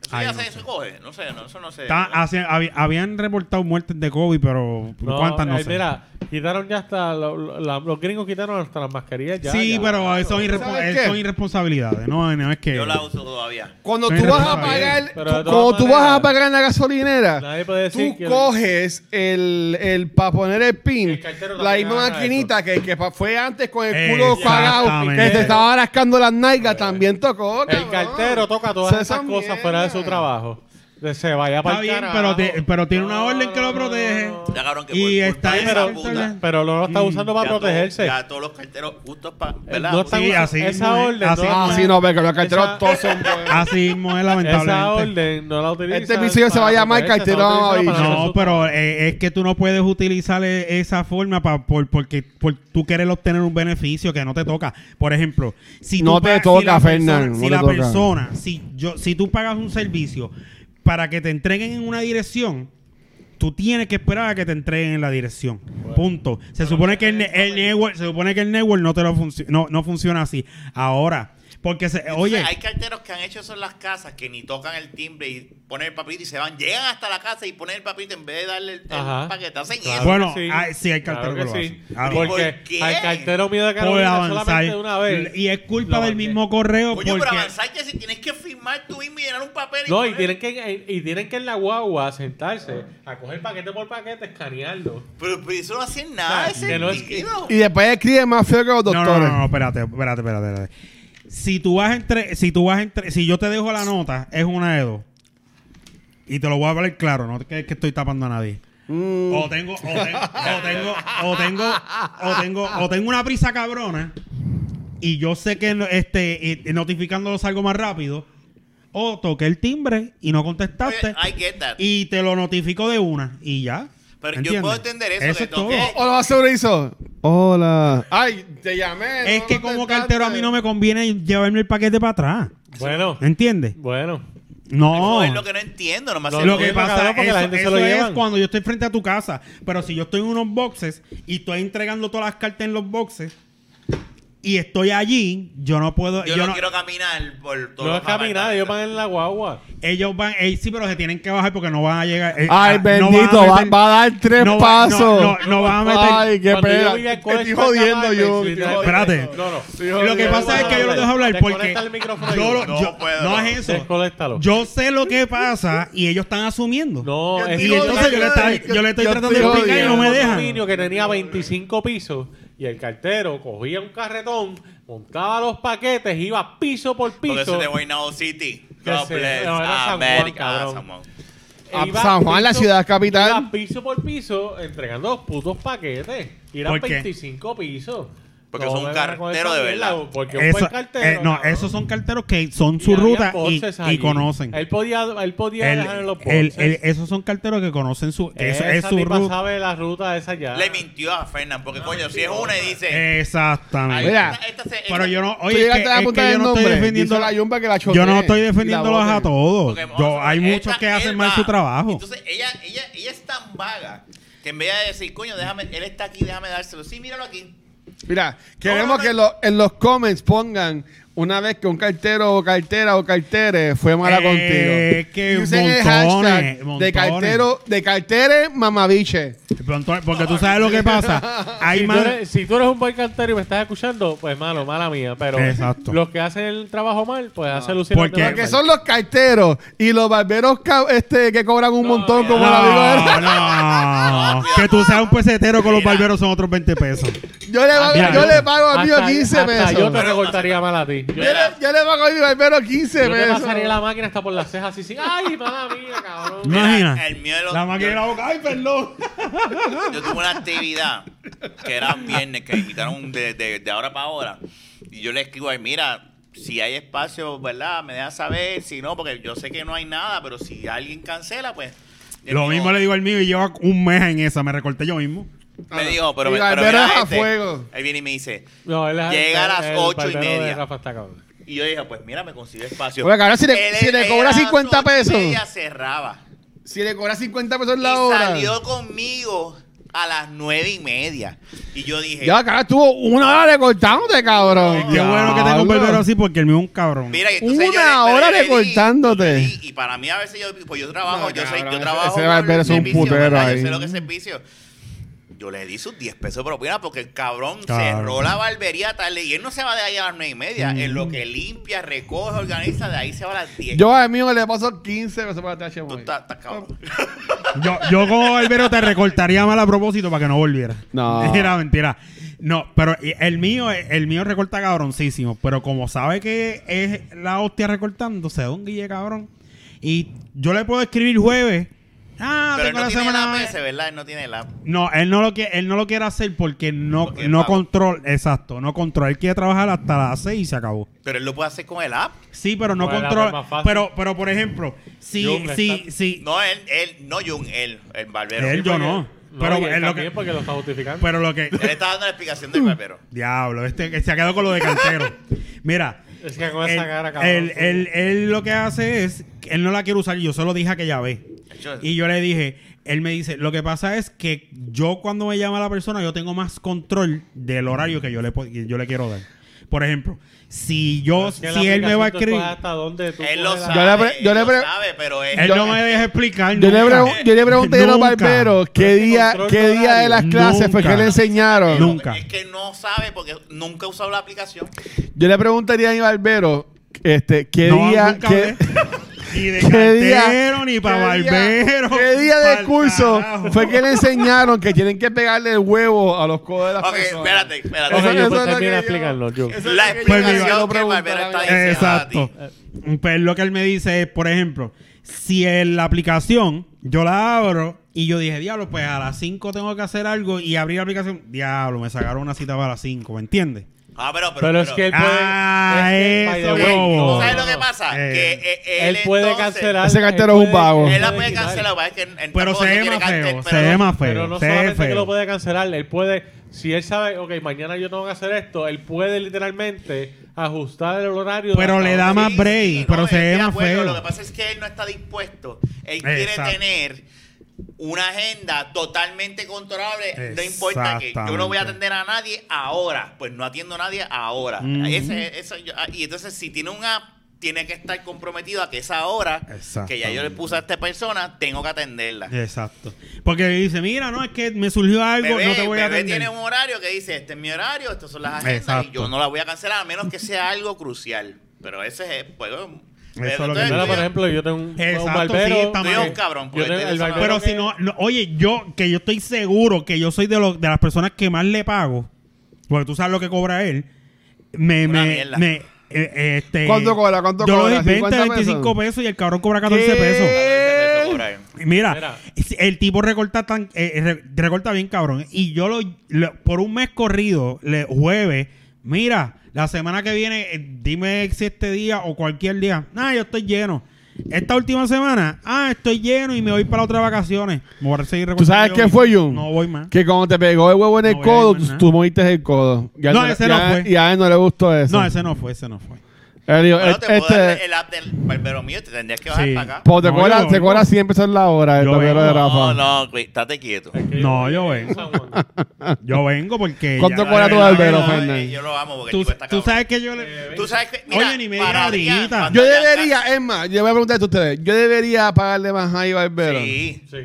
Eso Ay, ya no se, sé. se coge. No sé, no, eso no sé. Está- habi- habían reportado muertes de COVID, pero No, ¿cuántas no eh, sé? Mira, quitaron ya hasta. lo- lo- la- los gringos quitaron hasta las mascarillas ya. sí, ya. pero son, irrespo- ¿Sabes qué? son irresponsabilidades. No, no es que. Yo la uso todavía. Cuando Pero tú vas a está bien. pagar, Pero de tú- todas cuando tú vas maneras, a pagar en la gasolinera, nadie puede decir tú que- coges el, el para poner el pin, El cartero la también misma haga maquinita que, que pa- fue antes con el culo cagado, Exactamente. que te estaba rascando las nalgas, también tocó. El cabrón. cartero toca todas esas es cosas fuera de su trabajo. De- Se vaya para Está bien, pero, te- pero tiene una orden que lo protege. Ya, cabrón, que Y por está en esa esa puta, Pero no lo está Mm. usando para ya todo- protegerse. ya todos los carteros justos para. Eh, ¿Verdad? no Sí, usando- así esa mismo es, orden. así no, Ah, sí, no, pero los carteros Esa- todos son buenos. Así mismo es Esa lamentablemente. orden no la utiliza. Este episodio se va a llamar Cartero Mamabicho. No, pero eh, es que tú no puedes utilizar e- esa forma pa- por, porque por tú quieres obtener un beneficio que no te toca. Por ejemplo, si No tú te pagas- toca, la persona- Fernán, no si te la toca. persona, si yo, si tú pagas un servicio para que te entreguen en una dirección, tú tienes que esperar a que te entreguen en la dirección. Punto. Se supone que el, el network, se supone que el network no te lo no, no funciona así. Ahora, Porque, se, Entonces, oye, hay carteros que han hecho eso en las casas que ni tocan el timbre y ponen el papelito y se van, llegan hasta la casa y ponen el papelito en vez de darle el, el paquete. Hacen Claro eso. Bueno, que sí. hay- sí hay carteros Claro que lo sí. hacen. ¿Por Porque qué? al cartero mío de por Carolina avanzar. solamente una vez. Y es culpa del mismo correo Coño, pero porque... avanzar que si tienes que firmar tú mismo y llenar un papel y No, y tienen, que, y tienen que en la guagua sentarse a coger paquete por paquete, escanearlo. Pero, pero eso no hacen nada de O sea, que no es que-. Y después escribe más feo que los No, no, doctores. no, no, espérate, espérate, espérate, espérate. Si tú vas entre, si tú vas entre, si yo te dejo la nota, es una de dos. Y te lo voy a hablar claro, no que, que estoy tapando a nadie. Mm. O tengo, o tengo, o tengo, o tengo, o tengo, o tengo una prisa cabrona y yo sé que este eh, notificándolo salgo más rápido. O toqué el timbre y no contestaste. Oye, I get that. Y te lo notifico de una. Y ya. Pero yo puedo entender eso, Eso que es todo. toqué- O lo más seguro hizo. Hola. Ay, te llamé. Es no que como cartero a mí no me conviene llevarme el paquete para atrás. Bueno, ¿Entiendes? bueno. No. Eso es lo que no entiendo. No me No, hace Lo que pasa eso, la gente se lo es cuando yo estoy frente a tu casa. Pero si yo estoy en unos boxes y estoy entregando todas las cartas en los boxes y estoy allí, yo no puedo. Yo, yo no, no- quiero caminar por todo No es caminar, ellos van en la guagua. ellos van, eh, sí, pero se tienen que bajar porque no van a llegar. eh, Ay, ah, no bendito, van a va, meter- va a dar tres no va- pasos. no, no, no van a meter- Ay, qué pena. estoy jodiendo yo. Espérate. No, no. Lo que pasa es que yo lo dejo hablar porque yo, No puedo. no es eso. Yo sé lo que pasa y ellos están asumiendo. No, es y entonces yo le, estoy- yo le estoy yo tratando de explicar y no me un dejan. que tenía 25 pisos y el cartero cogía un carretón, montaba los paquetes, iba piso por eso piso. es de Guaynabo City. God bless no. San Juan. e A iba San Juan, la ciudad capital. Iba piso por piso entregando los putos paquetes. Y eran ¿Por qué? 25 pisos. Porque son me un vengan con cartero esa de mierda, verdad. Porque un Eso- buen cartero. eh, no, cabrón. esos son carteros que son Y su había ruta y, y conocen. Él podía, él podía El- dejar en los el- esos son carteros que conocen su. que eso es Esa su tipa ruta. sabe la ruta esa ya. Le mintió a Fernan. Porque, coño, si es una y dice. Exactamente. "Ay, Mira, esta- esta se- pero yo no. Oye, es que, que yo no estoy defendiendo. La yumba que la yo no estoy y defendiéndolos a todos. Yo, hay muchos que hacen mal su trabajo. Entonces, ella, ella, ella es tan vaga que en vez de decir, coño, déjame, él está aquí, déjame dárselo. Sí, míralo aquí. Mira, queremos que lo- en los comments pongan una vez que un cartero o cartera o cartere fue mala Eh, contigo. que Y usen el montones, hashtag de cartero, de cartere mamabiche. Porque tú sabes lo que pasa. Hay si, tú eres, si tú eres un buen cartero y me estás escuchando, pues malo, mala mía. Pero Exacto. los que hacen el trabajo mal, pues hace lucir Porque- Porque son los carteros y los barberos este, que cobran un montón, como la digo. No, no. Que tú seas un pesetero con los barberos son otros 20 pesos. Yo le, pago- Mira, yo yo- le pago a mí Hasta- 15 hasta pesos. Yo te recortaría mal a ti. Yo, Yo le, yo le pago a mi barbero 15 yo pesos. pasaría la máquina hasta por las cejas así, sin, ay, mala mía, cabrón. Imagina. El mío de los- La máquina de la boca. Ay, perdón. Yo tuve una actividad que era viernes, que me invitaron de, de, de ahora para ahora. Y yo le escribo ahí, mira, si hay espacio, ¿verdad? Me dejan saber. Si no, porque yo sé que no hay nada, pero si alguien cancela, pues. Lo mismo le digo al mío y lleva un mes en esa. Me recorté yo mismo. Me dijo, pero, Y me, pero mira a este. fuego. Él viene y me dice. No, él es- Llega a las el ocho y media. Rafa está cabrón. Y yo dije, pues mira, me consigue espacio. Oye, cabrón, si le- Él- si le cobra a las 50 ocho y pesos. media cerraba. Si le cobras 50 pesos Y la hora. salió conmigo a las nueve y media. Y yo dije, Ya, cabrón, estuvo una hora recortándote, cabrón. Qué bueno que tengo un barbero así porque el mío es un cabrón. Mira, y entonces Una yo hora yo le recortándote. yo le di, Y para mí a veces yo, pues yo trabajo, No, yo, sé, cabrón, yo ese- trabajo ese barbero es un servicio, putero ¿verdad? ahí. Yo sé lo que es servicio. Yo le di sus 10 pesos de propina porque el cabrón Claro. cerró la barbería tarde y él no se va de ahí a las 9 y media. En lo que limpia, recoge, organiza, de ahí se va a las 10. Yo a mí le paso 15 pesos para TH Tú Móvil. estás estás cabrón. Yo, yo como barbero te recortaría mal a propósito para que no volviera. No. Mentira, mentira. No, pero el mío, el mío recorta cabroncísimo. Pero como sabe que es la hostia recortándose, don Guille cabrón. Y yo le puedo escribir jueves. Ah, Pero él no la tiene semana. la PC, ¿verdad? Él no tiene la... No, él no lo quiere, él no lo quiere hacer porque no, Porque no pago. controla, exacto, no controla. Él quiere trabajar hasta las 6 y se acabó. Pero él lo puede hacer con el app. Sí, pero no Bueno, es controla. más fácil. Pero, pero por ejemplo, si, Jung si, está- si, No, él, él, no Jun, él, el barbero. Él, Él, yo no. Pero es lo que- porque lo está justificando. pero lo que, está dando la explicación del barbero. Diablo, este se ha quedado con lo de cantero. Mira. Es que con él, esa cara, cabrón. él, él- él lo que hace es, él no la quiere usar yo se lo dije a que Y yo le dije, él me dice, lo que pasa es que yo cuando me llama la persona, yo tengo más control del horario que yo le, yo le quiero dar. Por ejemplo, si yo, si él me va a escribir, hasta dónde tú Él lo la- sabe. Yo le pre- yo él le lo pre- sabe, pero él no me deja explicar. Yo le, pregun- yo le pregunté a los barberos qué día, qué de día de las clases fue que le enseñaron. Nunca. Es que no sabe porque nunca ha usado la aplicación. Yo le preguntaría a mi barbero este, qué No, día. nunca qué-. Ni de ¿Qué día- cartero, ni para barbero. ¿Qué día pa'l curso carajo. fue que le enseñaron que tienen que pegarle el huevo a los codos de las Ok, personas? espérate, espérate. Ok, Eso- yo eso pues es lo termina que de yo- explicarlo, yo. eso La Pues, explicación que barbero está diciendo Exacto. Pues lo que él me dice es, por ejemplo, si en la aplicación yo la abro y yo dije, diablo, pues a las 5 tengo que hacer algo y abrí la aplicación, diablo, me sacaron una cita para las 5, ¿me entiendes? Ah, pero, pero, Pero es que él puede. Ah, es que, by the eso, way, bobo. ¿Tú sabes lo que pasa? Eh, que eh, él, Él puede entonces- cancelar. Ese él cartero es un puede- vago. Él la puede quitar. cancelar, es que él Pero tampoco se ve quiere más feo, se pero ve no- más feo. Pero no se ve solamente que feo. lo puede cancelar, él puede, si él sabe, ok, mañana yo tengo que hacer esto, él puede literalmente ajustar el horario. de Pero hasta le da más break, sí, pero no, se ve estoy de más acuerdo. feo. Lo que pasa es que él no está dispuesto. Él quiere Exacto. tener una agenda totalmente controlable. No importa que yo no voy a atender a nadie ahora. Pues no atiendo a nadie ahora. Ese- yo- ah, y entonces, si tiene un app, tiene que estar comprometido a que esa hora que ya yo le puse a esta persona, tengo que atenderla. Exacto. Porque dice, mira, no, es que me surgió algo, Bebé, no te voy a atender. tiene un horario que dice, este es mi horario, estas son las agendas Exacto. y yo no la voy a cancelar a menos que sea algo crucial. Pero ese es, pues, pero es lo que tú por ejemplo, yo tengo un, Exacto, un barbero. sí, está Tú mal. eres un cabrón, Yo tengo- el eso barbero Pero que- si no, no- oye, yo, que yo estoy seguro que yo soy de, los de las personas que más le pago, porque tú sabes lo que cobra él, me, Una me, mierda. me, eh, este, ¿Cuánto cobra? ¿Cuánto yo cobra? doy 20, 50 25 pesos. pesos y el cabrón cobra 14 ¿Qué? pesos. Eso cobra. Mira, Mira. el tipo recorta tan, eh, re- recorta bien cabrón. Y yo lo, lo- por un mes corrido, le, jueves, mira, la semana que viene, eh, dime si este día o cualquier día. Ah, yo estoy lleno. Esta última semana, ah, estoy lleno y me voy para otras vacaciones. Me voy a seguir ¿Tú sabes qué fue, Jun? No voy más. Que cuando te pegó el huevo en el No voy a ir codo, más tú, nada. tú moviste el codo. Ya No, ese no ya- fue. Y a él no le gustó eso. No, ese no fue, ese no fue. Él dijo, Bueno, este, te puedo dar este- el app del barbero mío, te tendrías que bajar Sí. para acá. pues te No, cobra, yo te cobra vengo. 100 pesos la hora el Yo barbero de vengo. Rafa. No, no, güey, estate quieto. Es que No, yo en vengo. Yo vengo porque. ¿Cuánto ya- cobra tu barbero? Eh, Yo lo amo porque Tú, tú cabrón. sabes que yo le. Tú sabes que, mira, Oye, ni me para cuando Yo Adrián debería, es más, yo voy a preguntar a ustedes. Yo debería pagarle más a barbero. Sí. Sí.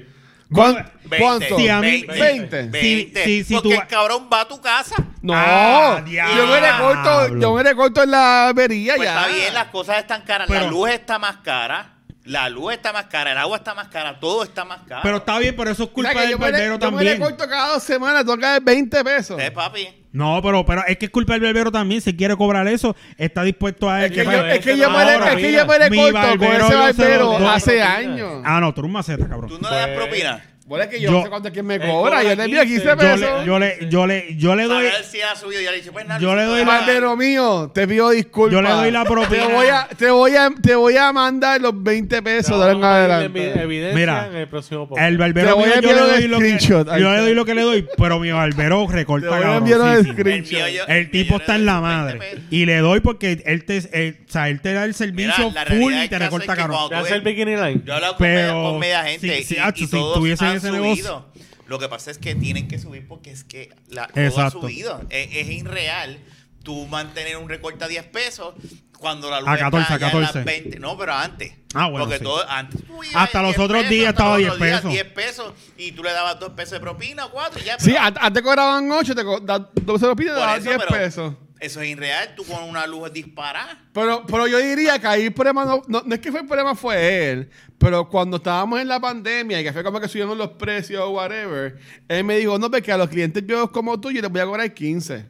¿Cuán- 20, ¿Cuánto? Sí, a mí- 20. 20. 20. Sí, sí, sí, porque tú el va- cabrón va a tu casa. No, Ah, yo me recorto, diablo. yo me recorto en la barbería Pues ya. está bien, las cosas están caras. Pero- la luz está más cara. La luz está más cara. El agua está más cara. Todo está más caro. Pero está bien, pero eso es O culpa sea, que del yo, me, re- barbero yo me también. recorto cada dos semanas, dar 20 pesos. Eh, papi. No, pero, pero es que es culpa del barbero también. Si quiere cobrar eso, está dispuesto a Es que, yo, es que yo me, ahora, es que yo me recorto con ese barbero hace años. Ah, no, tú eres un maceta, cabrón. Tú no le das Pues- propina. Bueno, es que yo, Yo- no sé cuánto es que me cobra. Yo le envío 15 15. pesos. Yo le, yo le, yo le, yo le A doy. ver si ha subido. Ya le dice, pues nada. Yo le doy la- Barbero mío, te pido disculpas. Yo le doy la propina. Te voy a, te voy a, te voy a mandar los 20 pesos de ahora en adelante. Mira, en el próximo. El Te barbero voy mío, a yo le enviar doy lo que yo le doy lo que le doy, pero mi barbero recorta Te voy a enviar un. El screenshot. yo- El yo tipo está en la 20 madre. Y le doy porque él te, él- o sea, él te da el servicio Mira, full y te recorta cabrón. cuando ¿Te tú hace el ves- bikini line? Yo he hablado con, Pero- media, con media gente y, y si todos tuviesen han ese subido. negocio. Lo que pasa es que tienen que subir porque es que la, todo ha Exacto. subido. Es, es irreal tú mantener un recorte a 10 pesos cuando la luz A 14, está ya en las 14. 20. No, pero antes. Ah, bueno, Porque sí. todo antes. Hasta los 10 otros días hasta estaba los 10 otros días pesos. 10 pesos y tú le dabas 2 pesos de propina o 4 y ya. Sí, antes cobraban 8, te co- da- dos se lo piden, por daban eso, 10 pero pesos. Eso es irreal. Tú con una luz disparada. Pero, pero yo diría que ahí el problema no, no, no es que fue el problema fue él, pero cuando estábamos en la pandemia y que fue como que subieron los precios o whatever, él me dijo, no, porque a los clientes viejos como tú yo les voy a cobrar 15.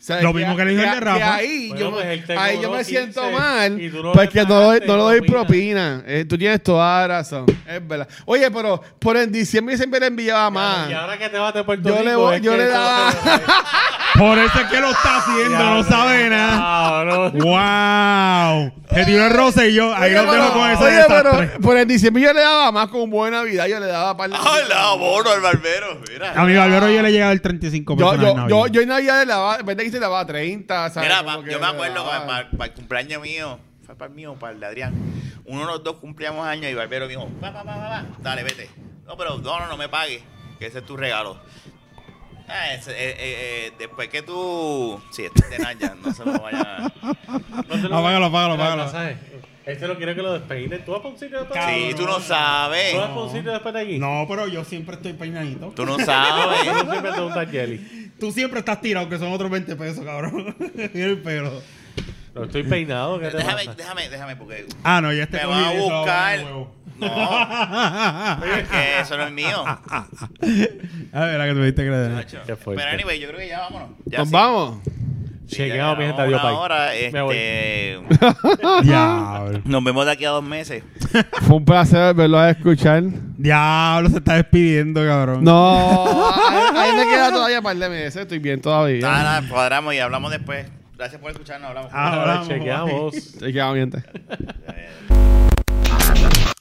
Sea, Lo mismo que le dijo el de que Rafa. ahí, Bueno, yo, pues él te ahí yo me siento 15 mal y tú no porque doy- no le doy propina. Eh, tú tienes toda la razón, es verdad. Oye, pero por en diciembre siempre le enviaba más. Y ahora que te vas de Puerto Yo Rico, le voy- yo que le eso daba- Por eso es que lo está haciendo, no sabe nada. ¡Wow! Se tiró el roce y yo ahí Oye, lo dejo pero- con ese oye, desastre. pero por el diciembre yo le daba más con buena vida, yo le daba para ¡Ah, la abono al barbero! Mira. A mi barbero yo le llegaba el 35 pesos. Yo, en yo, Navidad. yo, yo en Navidad le daba, en vez de se daba 30, ¿sabes? Mira, Como pa- que yo me acuerdo para, para el cumpleaños mío, fue para el mío para el de Adrián. Uno de los dos cumplíamos años y Barbero me dijo, pa, pa, pa, pa, pa, dale, vete. No, pero no, no, no me pagues, que ese es tu regalo. Ah, eh, eh, eh, después que tú. Sí, este es de Naya, no se lo vaya a. No Este no quiere que lo despeine. ¿Tú vas para un sitio después de Sí, aquí? tú no sabes. ¿Tú vas para un sitio después de aquí? No, pero yo siempre estoy peinadito. Tú no Yo sabes. siempre te gusta jelly. Tú siempre estás tirado, que son otros 20 pesos, cabrón. Y el pelo. No estoy peinado. ¿qué te Déjame, pasa? déjame, déjame, porque. Ah, no, ya este Me van a buscar. No, es que eso no es mío. A ver, la que tuviste que le. Pero anyway, yo creo que ya vámonos. Ya Nos sí. vamos. Chequeado, mi gente, adiós, una bye. hora, Me voy. este, Diablo. nos vemos de aquí a dos meses. Fue un placer verlo a escuchar. Diablo, se está despidiendo, cabrón. No, ahí me queda todavía un par de meses. Estoy bien todavía. Nada, nada, cuadramos y hablamos después. Gracias por escucharnos, hablamos. Ah, Ahora hablamos, chequeamos. Bien. Eh,